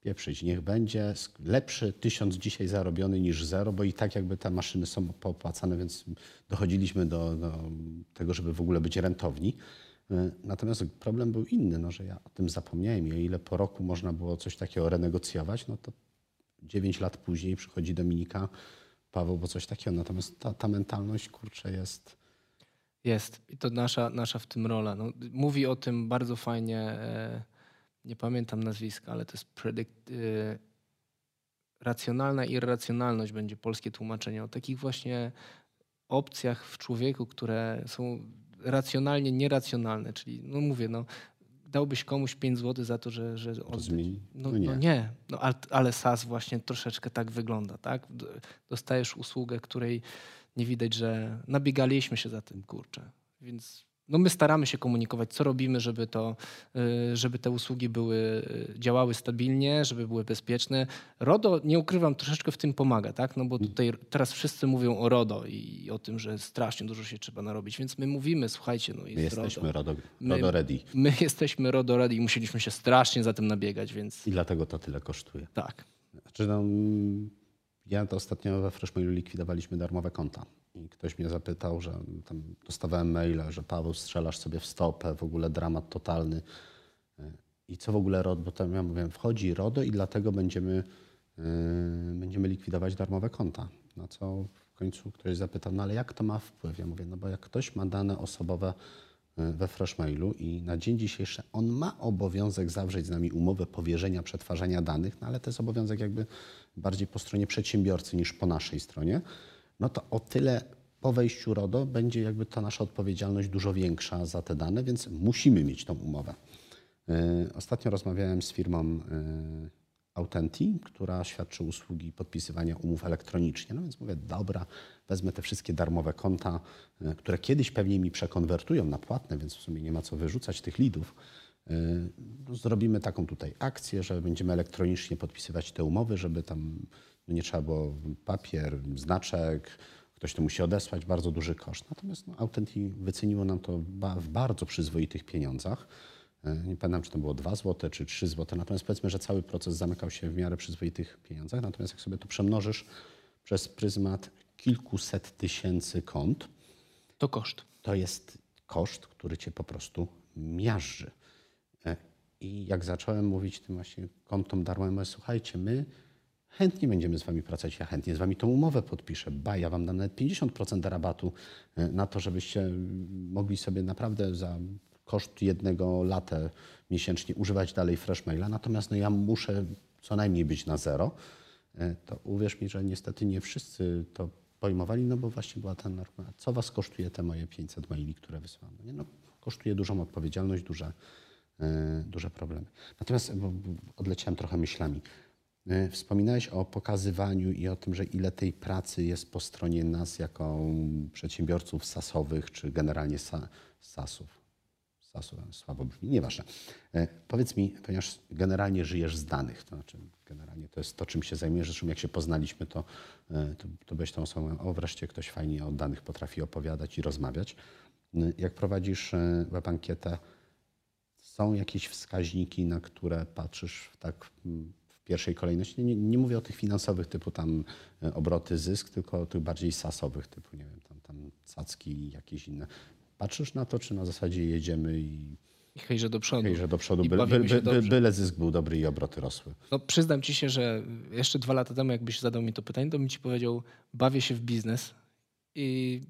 pieprzyć, niech będzie lepszy tysiąc dzisiaj zarobiony niż zero, bo i tak jakby te maszyny są popłacane, więc dochodziliśmy do, do tego, żeby w ogóle być rentowni. E, natomiast problem był inny, no, że ja o tym zapomniałem i o ile po roku można było coś takiego renegocjować, no to 9 lat później przychodzi Dominika, Paweł, bo coś takiego. Natomiast ta, ta mentalność, kurczę, jest... Jest i to nasza, nasza w tym rola. No, mówi o tym bardzo fajnie, e, nie pamiętam nazwiska, ale to jest predict, e, racjonalna irracjonalność będzie polskie tłumaczenie. O takich właśnie opcjach w człowieku, które są racjonalnie nieracjonalne, czyli no mówię, no dałbyś komuś 5 zł za to, że... że on, zmieni? No, no, nie. No nie. No, ale, ale SAS właśnie troszeczkę tak wygląda, tak? Dostajesz usługę, której nie widać, że nabiegaliśmy się za tym, kurczę. Więc no my staramy się komunikować, co robimy, żeby, to, y, żeby te usługi były, y, działały stabilnie, żeby były bezpieczne. RODO, nie ukrywam, troszeczkę w tym pomaga, tak? No bo mm. tutaj teraz wszyscy mówią o RODO i o tym, że strasznie dużo się trzeba narobić, więc my mówimy, słuchajcie, no jest my jesteśmy RODO, RODO ready. My (laughs) jesteśmy RODO ready i musieliśmy się strasznie za tym nabiegać, więc... I dlatego to tyle kosztuje. Tak. Znaczy, no, ja to ostatnio we Freshmailu likwidowaliśmy darmowe konta. I ktoś mnie zapytał, że tam dostawałem maile, że Paweł strzelasz sobie w stopę, w ogóle dramat totalny. I co w ogóle RODO? Bo tam ja mówię, wchodzi RODO i dlatego będziemy, yy, będziemy likwidować darmowe konta. Na co w końcu ktoś zapytał, no ale jak to ma wpływ? Ja mówię, no bo jak ktoś ma dane osobowe yy, we Freshmailu i na dzień dzisiejszy on ma obowiązek zawrzeć z nami umowę powierzenia przetwarzania danych, no ale to jest obowiązek jakby bardziej po stronie przedsiębiorcy niż po naszej stronie no to o tyle po wejściu RODO będzie jakby ta nasza odpowiedzialność dużo większa za te dane, więc musimy mieć tą umowę. Y, ostatnio rozmawiałem z firmą y, Autenti, która świadczy usługi podpisywania umów elektronicznie. No więc mówię, dobra, wezmę te wszystkie darmowe konta, y, które kiedyś pewnie mi przekonwertują na płatne, więc w sumie nie ma co wyrzucać tych lidów. Zrobimy taką tutaj akcję, że będziemy elektronicznie podpisywać te umowy, żeby tam nie trzeba było papier, znaczek, ktoś to musi odesłać, bardzo duży koszt. Natomiast no, Autenti wyceniło nam to w bardzo przyzwoitych pieniądzach. E, nie pamiętam, czy to było 2 zł czy 3 zł. Natomiast powiedzmy, że cały proces zamykał się w miarę przyzwoitych pieniądzach. Natomiast jak sobie to przemnożysz przez pryzmat kilkuset tysięcy kont, to koszt. To jest koszt, który cię po prostu miażdży. E, I jak zacząłem mówić tym właśnie kontom darmowym, słuchajcie, my chętnie będziemy z wami pracować, ja chętnie z wami tą umowę podpiszę, ba, ja wam dam nawet 50% rabatu e, na to, żebyście mogli sobie naprawdę za koszt jednego latę miesięcznie używać dalej Freshmaila, natomiast no ja muszę co najmniej być na zero, e, to uwierz mi, że niestety nie wszyscy to pojmowali, no bo właśnie była ta norma, co was kosztuje te moje 500 maili, które wysyłam. No, no, kosztuje dużą odpowiedzialność, duże, yy, duże problemy. Natomiast odleciałem trochę myślami. Yy, wspominałeś o pokazywaniu i o tym, że ile tej pracy jest po stronie nas jako przedsiębiorców sasowych, czy generalnie sa, sasów słabo brzmi, nieważne. E, powiedz mi, ponieważ generalnie żyjesz z danych, to znaczy generalnie to jest to, czym się zajmujesz, zresztą jak się poznaliśmy, to, e, to, to byłeś tą osobą, o wreszcie ktoś fajnie o danych potrafi opowiadać i rozmawiać. E, jak prowadzisz web ankietę, są jakieś wskaźniki, na które patrzysz tak w pierwszej kolejności? Nie, nie mówię o tych finansowych typu tam obroty, zysk, tylko o tych bardziej sasowych typu, nie wiem, tam, tam cacki i jakieś inne. Patrzysz na to, czy na zasadzie jedziemy i hejże do przodu. Hejże do przodu, by, by, by, byle zysk był dobry i obroty rosły. No, przyznam ci się, że jeszcze dwa lata temu, jakbyś zadał mi to pytanie, to bym ci powiedział, bawię się w biznes i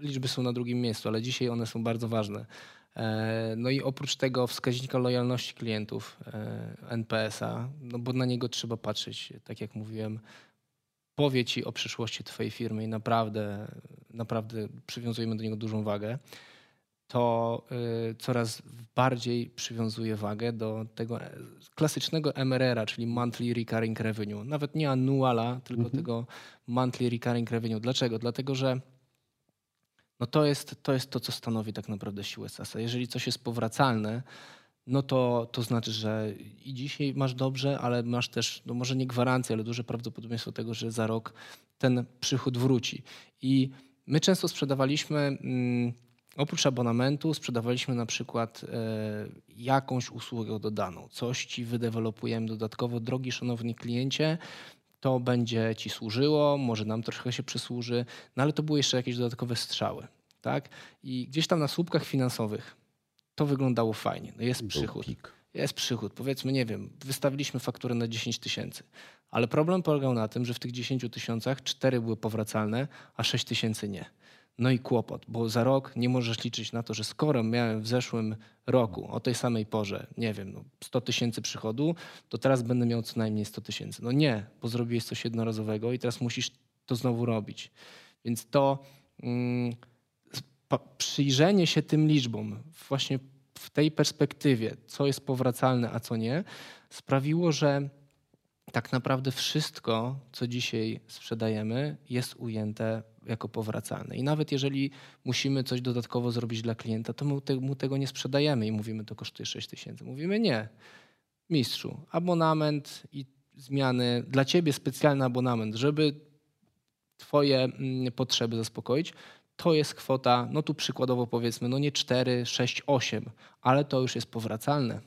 liczby są na drugim miejscu, ale dzisiaj one są bardzo ważne. E, no i oprócz tego wskaźnika lojalności klientów e, NPS-a, no bo na niego trzeba patrzeć, tak jak mówiłem, powie ci o przyszłości twojej firmy i naprawdę, naprawdę przywiązujemy do niego dużą wagę to y, coraz bardziej przywiązuje wagę do tego e, klasycznego MRR-a, czyli Monthly Recurring Revenue. Nawet nie annuala, tylko mhm. tego Monthly Recurring Revenue. Dlaczego? Dlatego, że no to, jest, to jest to, co stanowi tak naprawdę siłę SaaS-a. Jeżeli coś jest powracalne, no to, to znaczy, że i dzisiaj masz dobrze, ale masz też, no może nie gwarancję, ale duże prawdopodobieństwo tego, że za rok ten przychód wróci. I my często sprzedawaliśmy... Mm, Oprócz abonamentu sprzedawaliśmy na przykład e, jakąś usługę dodaną. Coś ci wydewelopujemy dodatkowo. Drogi szanowni kliencie, to będzie ci służyło, może nam trochę się przysłuży, no ale to były jeszcze jakieś dodatkowe strzały. Tak? I gdzieś tam na słupkach finansowych to wyglądało fajnie. No jest przychód. Jest przychód. Powiedzmy, nie wiem, wystawiliśmy fakturę na 10 tysięcy. Ale problem polegał na tym, że w tych 10 tysiącach 4 były powracalne, a 6 tysięcy nie. No i kłopot, bo za rok nie możesz liczyć na to, że skoro miałem w zeszłym roku o tej samej porze, nie wiem, no 100 tysięcy przychodu, to teraz będę miał co najmniej 100 tysięcy. No nie, bo zrobiłeś coś jednorazowego i teraz musisz to znowu robić. Więc to mm, przyjrzenie się tym liczbom właśnie w tej perspektywie, co jest powracalne, a co nie, sprawiło, że tak naprawdę wszystko, co dzisiaj sprzedajemy, jest ujęte jako powracalne. I nawet jeżeli musimy coś dodatkowo zrobić dla klienta, to my te, mu tego nie sprzedajemy i mówimy, to kosztuje 6 tysięcy. Mówimy nie. Mistrzu, abonament i zmiany, dla ciebie specjalny abonament, żeby twoje mm, potrzeby zaspokoić, to jest kwota, no tu przykładowo powiedzmy, no nie 4, 6, 8, ale to już jest powracalne.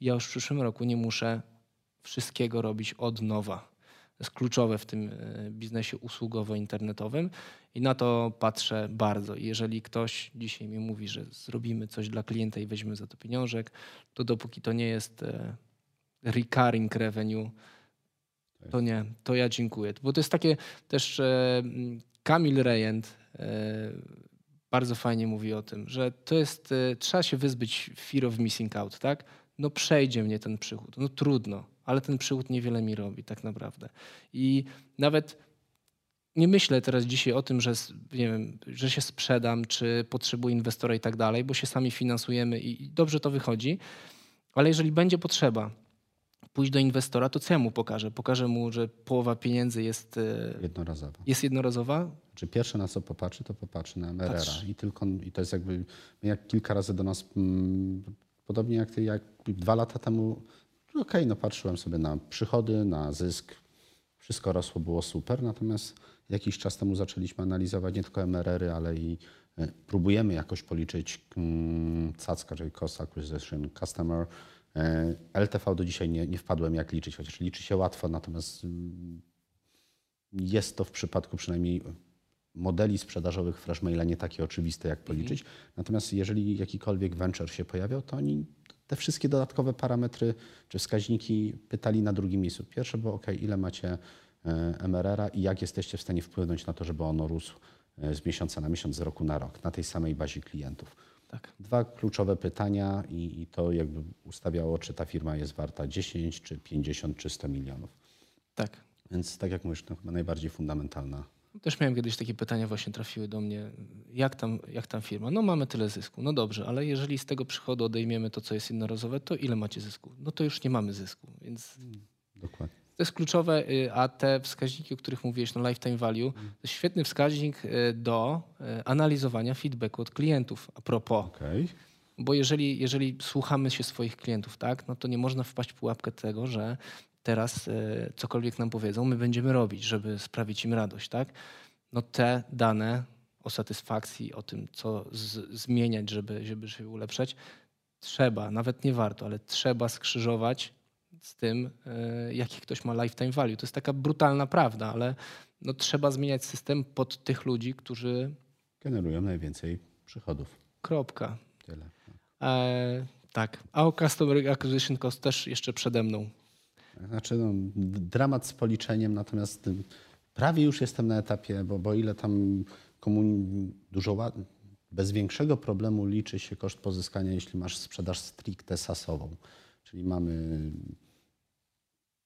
Ja już w przyszłym roku nie muszę wszystkiego robić od nowa. Jest kluczowe w tym e, biznesie usługowo-internetowym i na to patrzę bardzo. jeżeli ktoś dzisiaj mi mówi, że zrobimy coś dla klienta i weźmiemy za to pieniążek, to dopóki to nie jest e, recurring revenue, to nie, to ja dziękuję. Bo to jest takie też e, Kamil Rejent bardzo fajnie mówi o tym, że to jest, trzeba się wyzbyć fear of missing out, tak? No przejdzie mnie ten przychód, no trudno ale ten przychód niewiele mi robi tak naprawdę. I nawet nie myślę teraz dzisiaj o tym, że, nie wiem, że się sprzedam, czy potrzebuję inwestora i tak dalej, bo się sami finansujemy i dobrze to wychodzi. Ale jeżeli będzie potrzeba pójść do inwestora, to co ja mu pokażę? Pokażę mu, że połowa pieniędzy jest e, jednorazowa. Jest jednorazowa? Czy pierwsze na co popatrzy, to popatrzy na MRR. I tylko i to jest jakby jak kilka razy do nas, mm, podobnie jak ty, jak dwa lata temu, okej, okay, no patrzyłem sobie na przychody, na zysk, wszystko rosło, było super, natomiast jakiś czas temu zaczęliśmy analizować nie tylko MRR-y, ale i e, próbujemy jakoś policzyć mm, CACka, czyli Cost Acquisition Customer. E, LTV do dzisiaj nie, nie wpadłem jak liczyć, chociaż liczy się łatwo, natomiast mm, jest to w przypadku przynajmniej modeli sprzedażowych Freshmaila nie takie oczywiste jak policzyć. Mhm. Natomiast jeżeli jakikolwiek venture się pojawiał, to oni te wszystkie dodatkowe parametry czy wskaźniki pytali na drugim miejscu. Pierwsze było ok, ile macie e, MRR-a i jak jesteście w stanie wpłynąć na to, żeby ono rósł e, z miesiąca na miesiąc, z roku na rok, na tej samej bazie klientów. Tak. Dwa kluczowe pytania i, i to jakby ustawiało, czy ta firma jest warta 10, czy 50, czy 100 milionów. Tak. Więc tak jak mówisz, to chyba najbardziej fundamentalna też miałem kiedyś takie pytania, właśnie trafiły do mnie. Jak tam, jak tam firma? No mamy tyle zysku. No dobrze, ale jeżeli z tego przychodu odejmiemy to, co jest jednorazowe, to ile macie zysku? No to już nie mamy zysku, więc... Dokładnie. To jest kluczowe, y, a te wskaźniki, o których mówiłeś, no lifetime value, to jest świetny wskaźnik y, do y, analizowania feedbacku od klientów. A propos. Okay. Bo jeżeli, jeżeli słuchamy się swoich klientów, tak, no to nie można wpaść w pułapkę tego, że teraz e, cokolwiek nam powiedzą, my będziemy robić, żeby sprawić im radość, tak? No te dane o satysfakcji, o tym, co z, zmieniać, żeby, żeby się ulepszać, trzeba, nawet nie warto, ale trzeba skrzyżować z tym, e, jaki ktoś ma lifetime value. To jest taka brutalna prawda, ale no, trzeba zmieniać system pod tych ludzi, którzy generują najwięcej przychodów. Kropka. Tyle. E, tak. A o Customer Acquisition Cost też jeszcze przede mną. Znaczy, no, dramat z policzeniem, natomiast prawie już jestem na etapie, bo, bo ile tam komun... dużo bez większego problemu liczy się koszt pozyskania, jeśli masz sprzedaż stricte sasową. Czyli mamy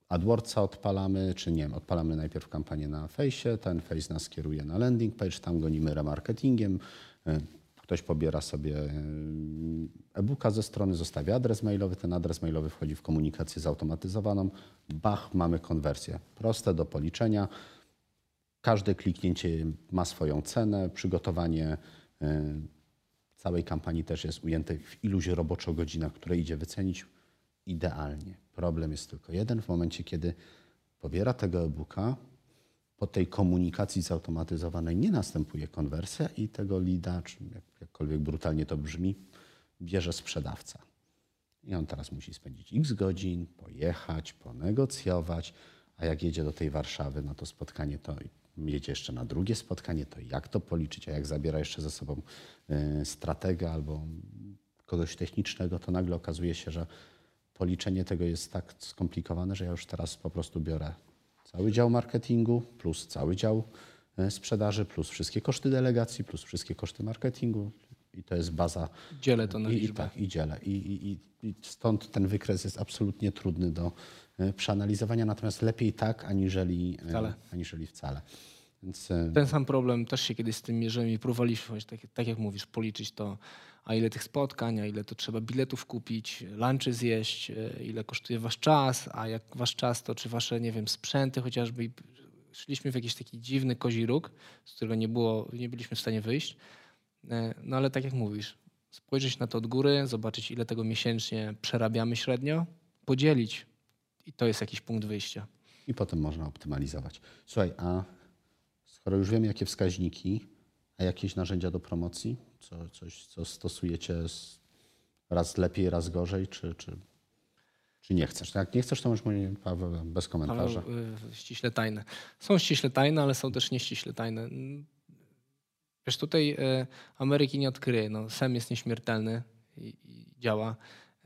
AdWordsa odpalamy, czy nie, odpalamy najpierw kampanię na fejsie, ten face nas kieruje na landing page, tam gonimy remarketingiem, Ktoś pobiera sobie e, e-booka ze strony, zostawia adres mailowy, ten adres mailowy wchodzi w komunikację zautomatyzowaną. Bach, mamy konwersję. Proste do policzenia. Każde kliknięcie ma swoją cenę. Przygotowanie e, całej kampanii też jest ujęte w iluś roboczo godzinach, które idzie wycenić idealnie. Problem jest tylko jeden. W momencie, kiedy pobiera tego e-booka, po tej komunikacji zautomatyzowanej nie następuje konwersja i tego lida, czy jak, jakkolwiek brutalnie to brzmi, bierze sprzedawca. I on teraz musi spędzić x godzin, pojechać, ponegocjować, a jak jedzie do tej Warszawy na to spotkanie, to jedzie jeszcze na drugie spotkanie, to jak to policzyć, a jak zabiera jeszcze ze sobą y, stratega albo kogoś technicznego, to nagle okazuje się, że policzenie tego jest tak skomplikowane, że ja już teraz po prostu biorę cały dział marketingu, plus cały dział e, sprzedaży, plus wszystkie koszty delegacji, plus wszystkie koszty marketingu. I to jest baza. Dzielę to na I, i tak, i dzielę. I, i, I stąd ten wykres jest absolutnie trudny do e, przeanalizowania, natomiast lepiej tak, aniżeli e, wcale. Aniżeli wcale. Więc... Ten sam problem też się kiedyś z tym mierzyłem i próbowaliśmy, tak, tak jak mówisz, policzyć to a ile tych spotkań, a ile to trzeba biletów kupić, lunchy zjeść, e, ile kosztuje wasz czas, a jak wasz czas, to czy wasze, nie wiem, sprzęty chociażby. Szliśmy w jakiś taki dziwny kozi róg, z którego nie, było, nie byliśmy w stanie wyjść. E, no ale tak jak mówisz, spojrzeć na to od góry, zobaczyć ile tego miesięcznie przerabiamy średnio, podzielić i to jest jakiś punkt wyjścia. I potem można optymalizować. Słuchaj, a skoro już wiemy, jakie wskaźniki, a jakieś narzędzia do promocji? Co, coś, co stosujecie raz lepiej, raz gorzej, czy, czy, czy nie chcesz? Jak nie chcesz, to możesz mówić, Paweł, bez komentarza. Paweł, y, ściśle tajne. Są ściśle tajne, ale są też nieściśle tajne. Wiesz, tutaj y, Ameryki nie odkryje. No, Sem jest nieśmiertelny i, i działa.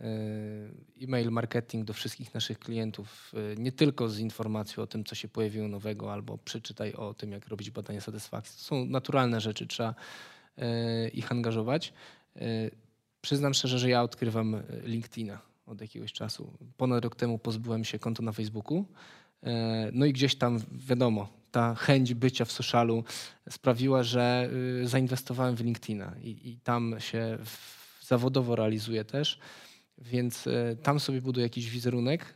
Y, e-mail marketing do wszystkich naszych klientów, y, nie tylko z informacją o tym, co się pojawiło nowego, albo przeczytaj o tym, jak robić badania satysfakcji. To są naturalne rzeczy, trzeba y, ich angażować. Przyznam szczerze, że ja odkrywam LinkedIna od jakiegoś czasu. Ponad rok temu pozbyłem się konta na Facebooku. No i gdzieś tam, wiadomo, ta chęć bycia w socialu sprawiła, że zainwestowałem w LinkedIna i, i tam się zawodowo realizuję też, więc y, tam sobie buduję jakiś wizerunek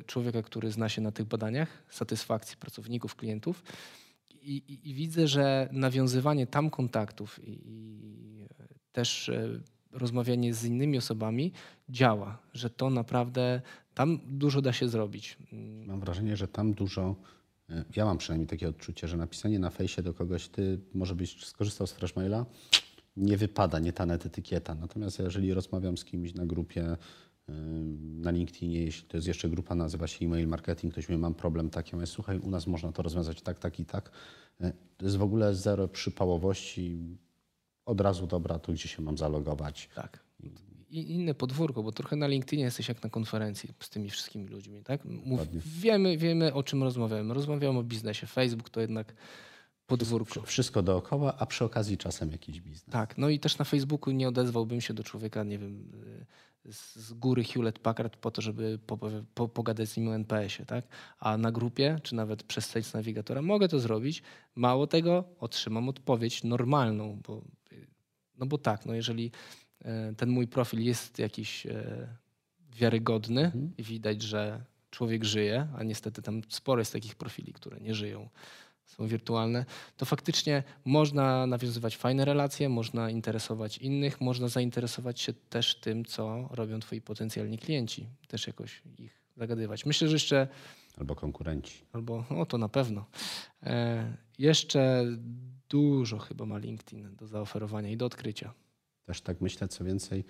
y, człowieka, który zna się na tych badaniach satysfakcji pracowników, klientów i, i, i widzę, że nawiązywanie tam kontaktów i, i też rozmawianie z innymi osobami działa, że to naprawdę tam dużo da się zrobić. Mam wrażenie, że tam dużo. e, Ja mam przynajmniej takie odczucie, że napisanie na fejsie do kogoś, ty może byś skorzystał z Freshmaila, nie wypada, nie ta net etykieta. Natomiast jeżeli rozmawiam z kimś na grupie, na LinkedInie, jeśli to jest jeszcze grupa, nazywa się e-mail marketing, ktoś mówi, mam problem taki, ja mówię, słuchaj, u nas można to rozwiązać tak, tak i tak. E, To jest w ogóle zero przypałowości, od razu dobra, tu gdzie się mam zalogować. Tak. I inne podwórko, bo trochę na LinkedInie jesteś jak na konferencji z tymi wszystkimi ludźmi. Tak? Mów, wiemy, wiemy, o czym rozmawiamy. Rozmawiamy o biznesie. Facebook to jednak podwórko. Wszystko dookoła, a przy okazji czasem jakiś biznes. Tak, no i też na Facebooku nie odezwałbym się do człowieka, nie wiem, y, z góry Hewlett Packard po to, żeby po, po, pogadać z nim o NPS-ie, tak? A na grupie, czy nawet przez Sales Navigatora mogę to zrobić. Mało tego, otrzymam odpowiedź normalną, bo, y, no bo tak, no jeżeli e, ten mój profil jest jakiś wiarygodny i widać, że człowiek żyje, a niestety tam sporo jest takich profili, które nie żyją, są wirtualne, to faktycznie można nawiązywać fajne relacje, można interesować innych, można zainteresować się też tym, co robią twoi potencjalni klienci, też jakoś ich zagadywać. Myślę, że jeszcze, Albo konkurenci. albo o to na pewno, e, jeszcze dużo chyba ma LinkedIn do zaoferowania i do odkrycia. Też tak myślę, co więcej,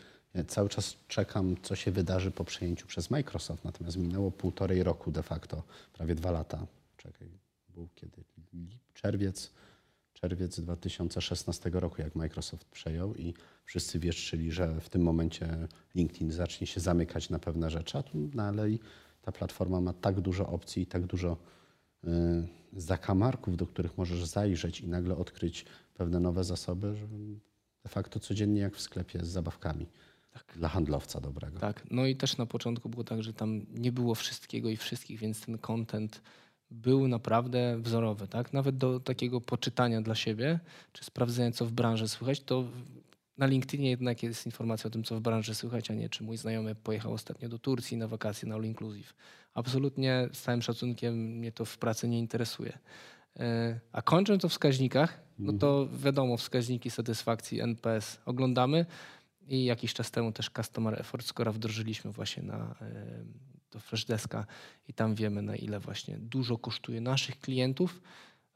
cały czas czekam, co się wydarzy po przejęciu przez Microsoft. Natomiast minęło półtorej roku de facto, prawie dwa lata. Czekaj, był kiedy? Czerwiec, czerwiec 2016 roku, jak Microsoft przejął i wszyscy wieszczyli, że w tym momencie LinkedIn zacznie się zamykać na pewne rzeczy, a tu dalej ta platforma ma tak dużo opcji i tak dużo y, zakamarków, do których możesz zajrzeć i nagle odkryć pewne nowe zasoby, że de facto codziennie jak w sklepie z zabawkami. Dla handlowca dobrego. Tak, no i też na początku było tak, że tam nie było wszystkiego i wszystkich, więc ten content był naprawdę wzorowy, tak? Nawet do takiego poczytania dla siebie, czy sprawdzenia, co w branży słychać, to na LinkedInie jednak jest informacja o tym, co w branży słychać, a nie czy mój znajomy pojechał ostatnio do Turcji na wakacje na All Inclusive. Absolutnie z całym szacunkiem mnie to w pracy nie interesuje. E, A kończąc o wskaźnikach, no to wiadomo, wskaźniki satysfakcji NPS oglądamy i jakiś czas temu też Customer Effort Score wdrożyliśmy właśnie na, e, do Freshdeska i tam wiemy na ile właśnie dużo kosztuje naszych klientów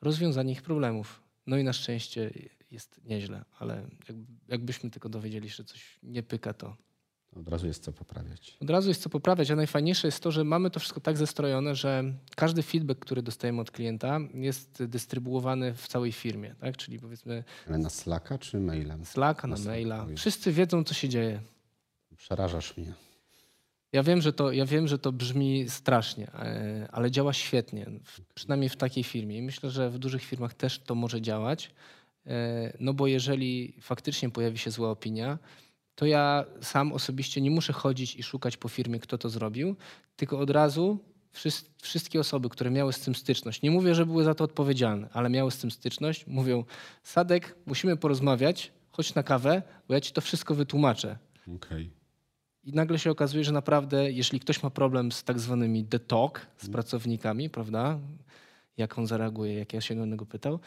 rozwiązanie ich problemów. No i na szczęście jest nieźle, ale jakby, jakbyśmy tylko dowiedzieli że coś nie pyka, to Od razu jest co poprawiać. od razu jest co poprawiać, a najfajniejsze jest to, że mamy to wszystko tak zestrojone, że każdy feedback, który dostajemy od klienta jest dystrybuowany w całej firmie, tak? Czyli powiedzmy Ale na Slacka czy mailem? Slacka, na Na Slacka, maila. ojej. Wszyscy wiedzą, co się dzieje. Przerażasz mnie. Ja wiem, że to, ja wiem, że to brzmi strasznie, e, ale działa świetnie, przynajmniej w takiej firmie. I myślę, że w dużych firmach też to może działać, e, no bo jeżeli faktycznie pojawi się zła opinia, to ja sam osobiście nie muszę chodzić i szukać po firmie, kto to zrobił, tylko od razu wszys- wszystkie osoby, które miały z tym styczność, nie mówię, że były za to odpowiedzialne, ale miały z tym styczność, mówią: Sadek, musimy porozmawiać, chodź na kawę, bo ja ci to wszystko wytłumaczę. Okej. I nagle się okazuje, że naprawdę, jeśli ktoś ma problem z tak zwanymi talk, z pracownikami, prawda, jak on zareaguje, jak ja się o niego pytał,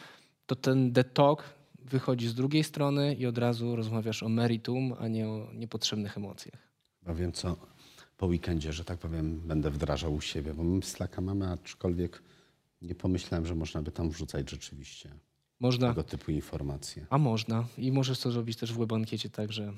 to ten talk wychodzi z drugiej strony i od razu rozmawiasz o meritum, a nie o niepotrzebnych emocjach. Chyba wiem, co po weekendzie, że tak powiem, będę wdrażał u siebie, bo my Slacka mamy, aczkolwiek nie pomyślałem, że można by tam wrzucać rzeczywiście Można, tego typu informacje. a można. I możesz to zrobić też w webankiecie tak, że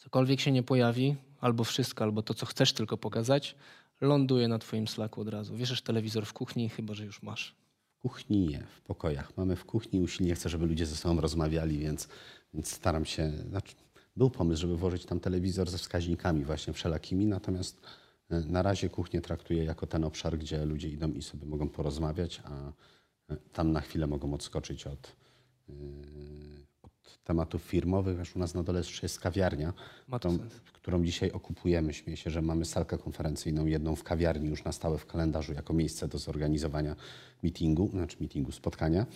cokolwiek się nie pojawi, albo wszystko, albo to, co chcesz tylko pokazać, ląduje na twoim Slacku od razu. Wieszasz telewizor w kuchni, chyba, że już masz. W kuchni nie, w pokojach. Mamy w kuchni, usilnie chcę, żeby ludzie ze sobą rozmawiali, więc, więc staram się. Znaczy, był pomysł, żeby włożyć tam telewizor ze wskaźnikami właśnie wszelakimi, natomiast e, na razie kuchnię traktuję jako ten obszar, gdzie ludzie idą i sobie mogą porozmawiać, a e, tam na chwilę mogą odskoczyć od, e, od tematów firmowych. Wiesz, u nas na dole jeszcze jest kawiarnia, którą, którą dzisiaj okupujemy. Śmieję się, że mamy salkę konferencyjną, jedną w kawiarni już na stałe w kalendarzu jako miejsce do zorganizowania meetingu, znaczy meetingu, spotkania.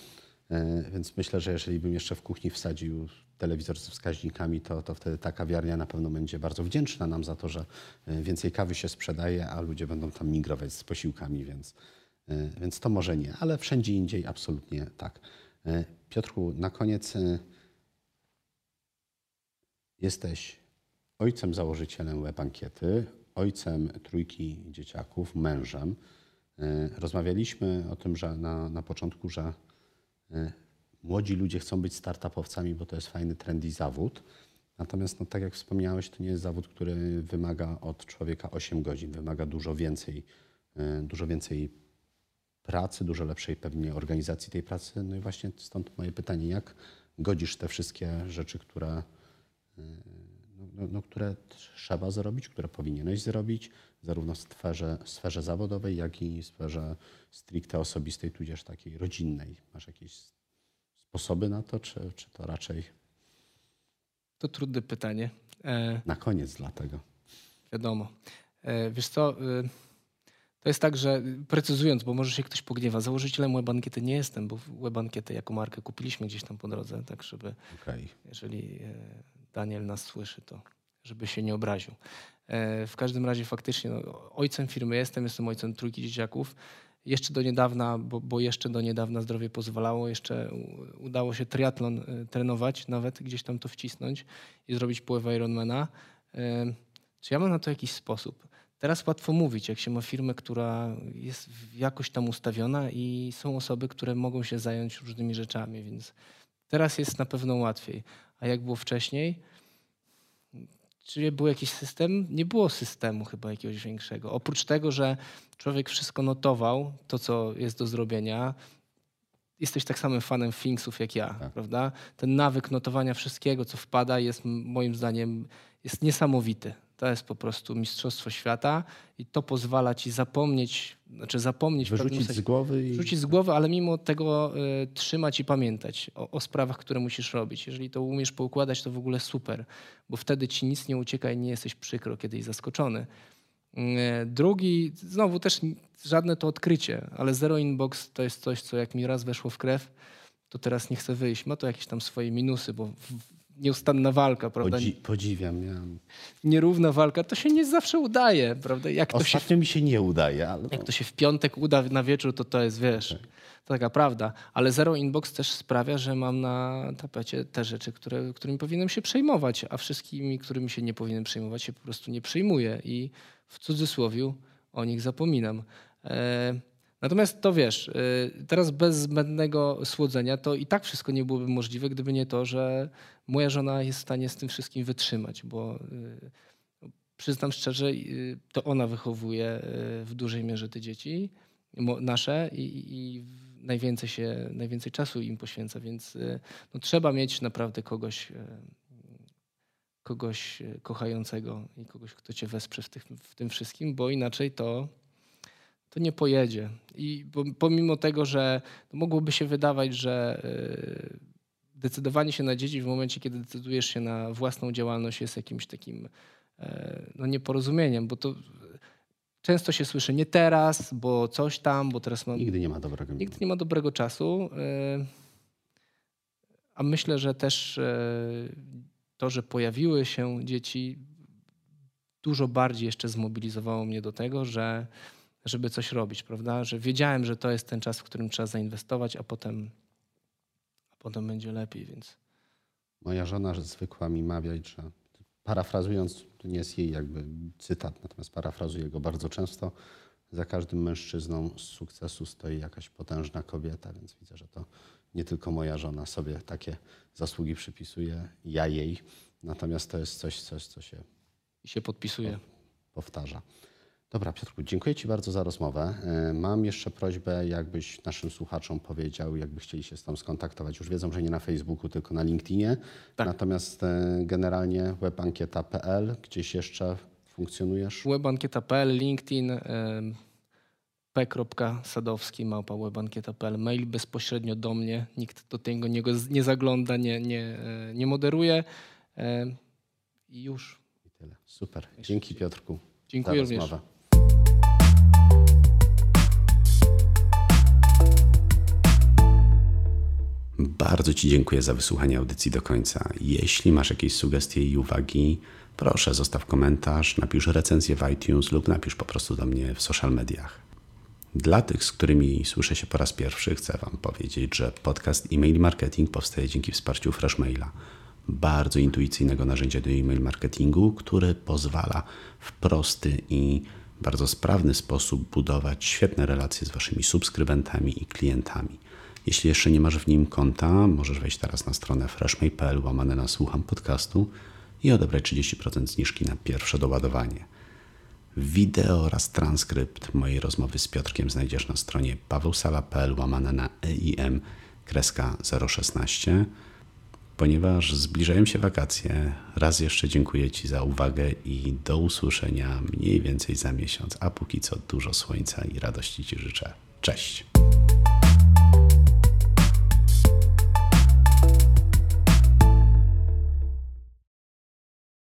E, Więc myślę, że jeżeli bym jeszcze w kuchni wsadził telewizor z wskaźnikami, to, to wtedy ta kawiarnia na pewno będzie bardzo wdzięczna nam za to, że e, więcej kawy się sprzedaje, a ludzie będą tam migrować z posiłkami, więc, e, więc to może nie, ale wszędzie indziej absolutnie tak. Piotrku, na koniec jesteś ojcem założycielem web ankiety, ojcem trójki dzieciaków, mężem. E, Rozmawialiśmy o tym, że na, na początku, że e, młodzi ludzie chcą być startupowcami, bo to jest fajny, trendy zawód. Natomiast, no, tak jak wspomniałeś, to nie jest zawód, który wymaga od człowieka 8 godzin. Wymaga dużo więcej, e, dużo więcej pracy, dużo lepszej pewnie organizacji tej pracy. No i właśnie stąd moje pytanie, jak godzisz te wszystkie rzeczy, które, no, no, no, które trzeba zrobić, które powinieneś zrobić, zarówno w sferze, sferze zawodowej, jak i w sferze stricte osobistej, tudzież takiej rodzinnej. Masz jakieś sposoby na to, czy, czy to raczej To trudne pytanie. E, na koniec dlatego? Wiadomo. E, Wiesz co, y, to jest tak, że precyzując, bo może się ktoś pogniewa, założycielem WebAnkiety nie jestem, bo WebAnkietę jako markę kupiliśmy gdzieś tam po drodze, tak żeby, Okej. jeżeli e, Daniel nas słyszy, to żeby się nie obraził. E, W każdym razie faktycznie no, ojcem firmy jestem, jestem ojcem trójki dzieciaków. Jeszcze do niedawna, bo, bo jeszcze do niedawna zdrowie pozwalało, jeszcze udało się triatlon e, trenować, nawet gdzieś tam to wcisnąć i zrobić połowę Ironmana. E, Czy ja mam na to jakiś sposób? Teraz łatwo mówić, jak się ma firmę, która jest jakoś tam ustawiona i są osoby, które mogą się zająć różnymi rzeczami, więc teraz jest na pewno łatwiej. A jak było wcześniej? Czy był jakiś system? Nie było systemu chyba jakiegoś większego. Oprócz tego, że człowiek wszystko notował, to co jest do zrobienia. Jesteś tak samym fanem Thingsów jak ja, Tak. prawda? Ten nawyk notowania wszystkiego, co wpada, jest moim zdaniem jest niesamowity. To jest po prostu mistrzostwo świata i to pozwala ci zapomnieć, znaczy zapomnieć Wyrzucić sensie- z głowy i Wrzucić z głowy, ale mimo tego y, trzymać i pamiętać o, o sprawach, które musisz robić. Jeżeli to umiesz poukładać, to w ogóle super, bo wtedy ci nic nie ucieka i nie jesteś przykro, kiedy jesteś zaskoczony. Y, drugi, znowu też żadne to odkrycie, ale Zero Inbox to jest coś, co jak mi raz weszło w krew, to teraz nie chcę wyjść. Ma to jakieś tam swoje minusy, bo w, nieustanna walka, prawda? podzi- podziwiam. Ja... Nierówna walka, to się nie zawsze udaje, prawda? Jak to się Ostatnio mi się nie udaje, ale jak to się w piątek uda na wieczór, to to jest, wiesz, to taka prawda. Ale Zero Inbox też sprawia, że mam na tapecie te rzeczy, które, którymi powinienem się przejmować, a wszystkimi, którymi się nie powinienem przejmować, się po prostu nie przejmuję i w cudzysłowiu o nich zapominam. E, Natomiast to wiesz, e, teraz bez zbędnego słodzenia to i tak wszystko nie byłoby możliwe, gdyby nie to, że moja żona jest w stanie z tym wszystkim wytrzymać, bo e, przyznam szczerze, y, to ona wychowuje y, w dużej mierze te dzieci nasze i, i najwięcej się, najwięcej czasu im poświęca, więc y, no, trzeba mieć naprawdę kogoś, y, kogoś y, kochającego i kogoś, kto cię wesprze w, tych, w tym wszystkim, bo inaczej to, to nie pojedzie. I pomimo tego, że no, mogłoby się wydawać, że y, decydowanie się na dzieci w momencie, kiedy decydujesz się na własną działalność jest jakimś takim e, no, nieporozumieniem, bo to często się słyszy nie teraz, bo coś tam, bo teraz mam... nigdy nie ma dobrego Nigdy minutu. nie ma dobrego czasu. A myślę, że też to, że pojawiły się dzieci, dużo bardziej jeszcze zmobilizowało mnie do tego, że żeby coś robić, prawda? Że wiedziałem, że to jest ten czas, w którym trzeba zainwestować, a potem, a potem będzie lepiej, więc Moja żona zwykła mi mawiać, że parafrazując, to nie jest jej jakby cytat, natomiast parafrazuję go bardzo często, za każdym mężczyzną z sukcesu stoi jakaś potężna kobieta, więc widzę, że to nie tylko moja żona sobie takie zasługi przypisuje, ja jej, natomiast to jest coś, coś co się i się podpisuje. powtarza. Dobra, Piotrku, dziękuję Ci bardzo za rozmowę. E, Mam jeszcze prośbę, jakbyś naszym słuchaczom powiedział, jakby chcieli się z Tobą skontaktować. Już wiedzą, że nie na Facebooku, tylko na LinkedInie. Tak. Natomiast e, generalnie webankieta.pl, gdzieś jeszcze funkcjonujesz? Webankieta.pl, LinkedIn, p.sadowski małpa.webankieta.pl mail bezpośrednio do mnie. Nikt do tego nie, nie zagląda, nie, nie, nie moderuje. I już. I tyle. Super. Dzięki Piotrku. Dziękuję również. Rozmowę. Bardzo Ci dziękuję za wysłuchanie audycji do końca. Jeśli masz jakieś sugestie i uwagi, proszę zostaw komentarz, napisz recenzję w iTunes lub napisz po prostu do mnie w social mediach. Dla tych, z którymi słyszę się po raz pierwszy, chcę Wam powiedzieć, że podcast e-mail marketing powstaje dzięki wsparciu Freshmaila, bardzo intuicyjnego narzędzia do e-mail marketingu, który pozwala w prosty i bardzo sprawny sposób budować świetne relacje z Waszymi subskrybentami i klientami. Jeśli jeszcze nie masz w nim konta, możesz wejść teraz na stronę freshmail.pl łamane na słucham podcastu i odebrać 30% zniżki na pierwsze doładowanie. Wideo oraz transkrypt mojej rozmowy z Piotrkiem znajdziesz na stronie pawełsala.pl łamane na EIM kreska 016. Ponieważ zbliżają się wakacje, raz jeszcze dziękuję Ci za uwagę i do usłyszenia mniej więcej za miesiąc, a póki co dużo słońca i radości Ci życzę. Cześć!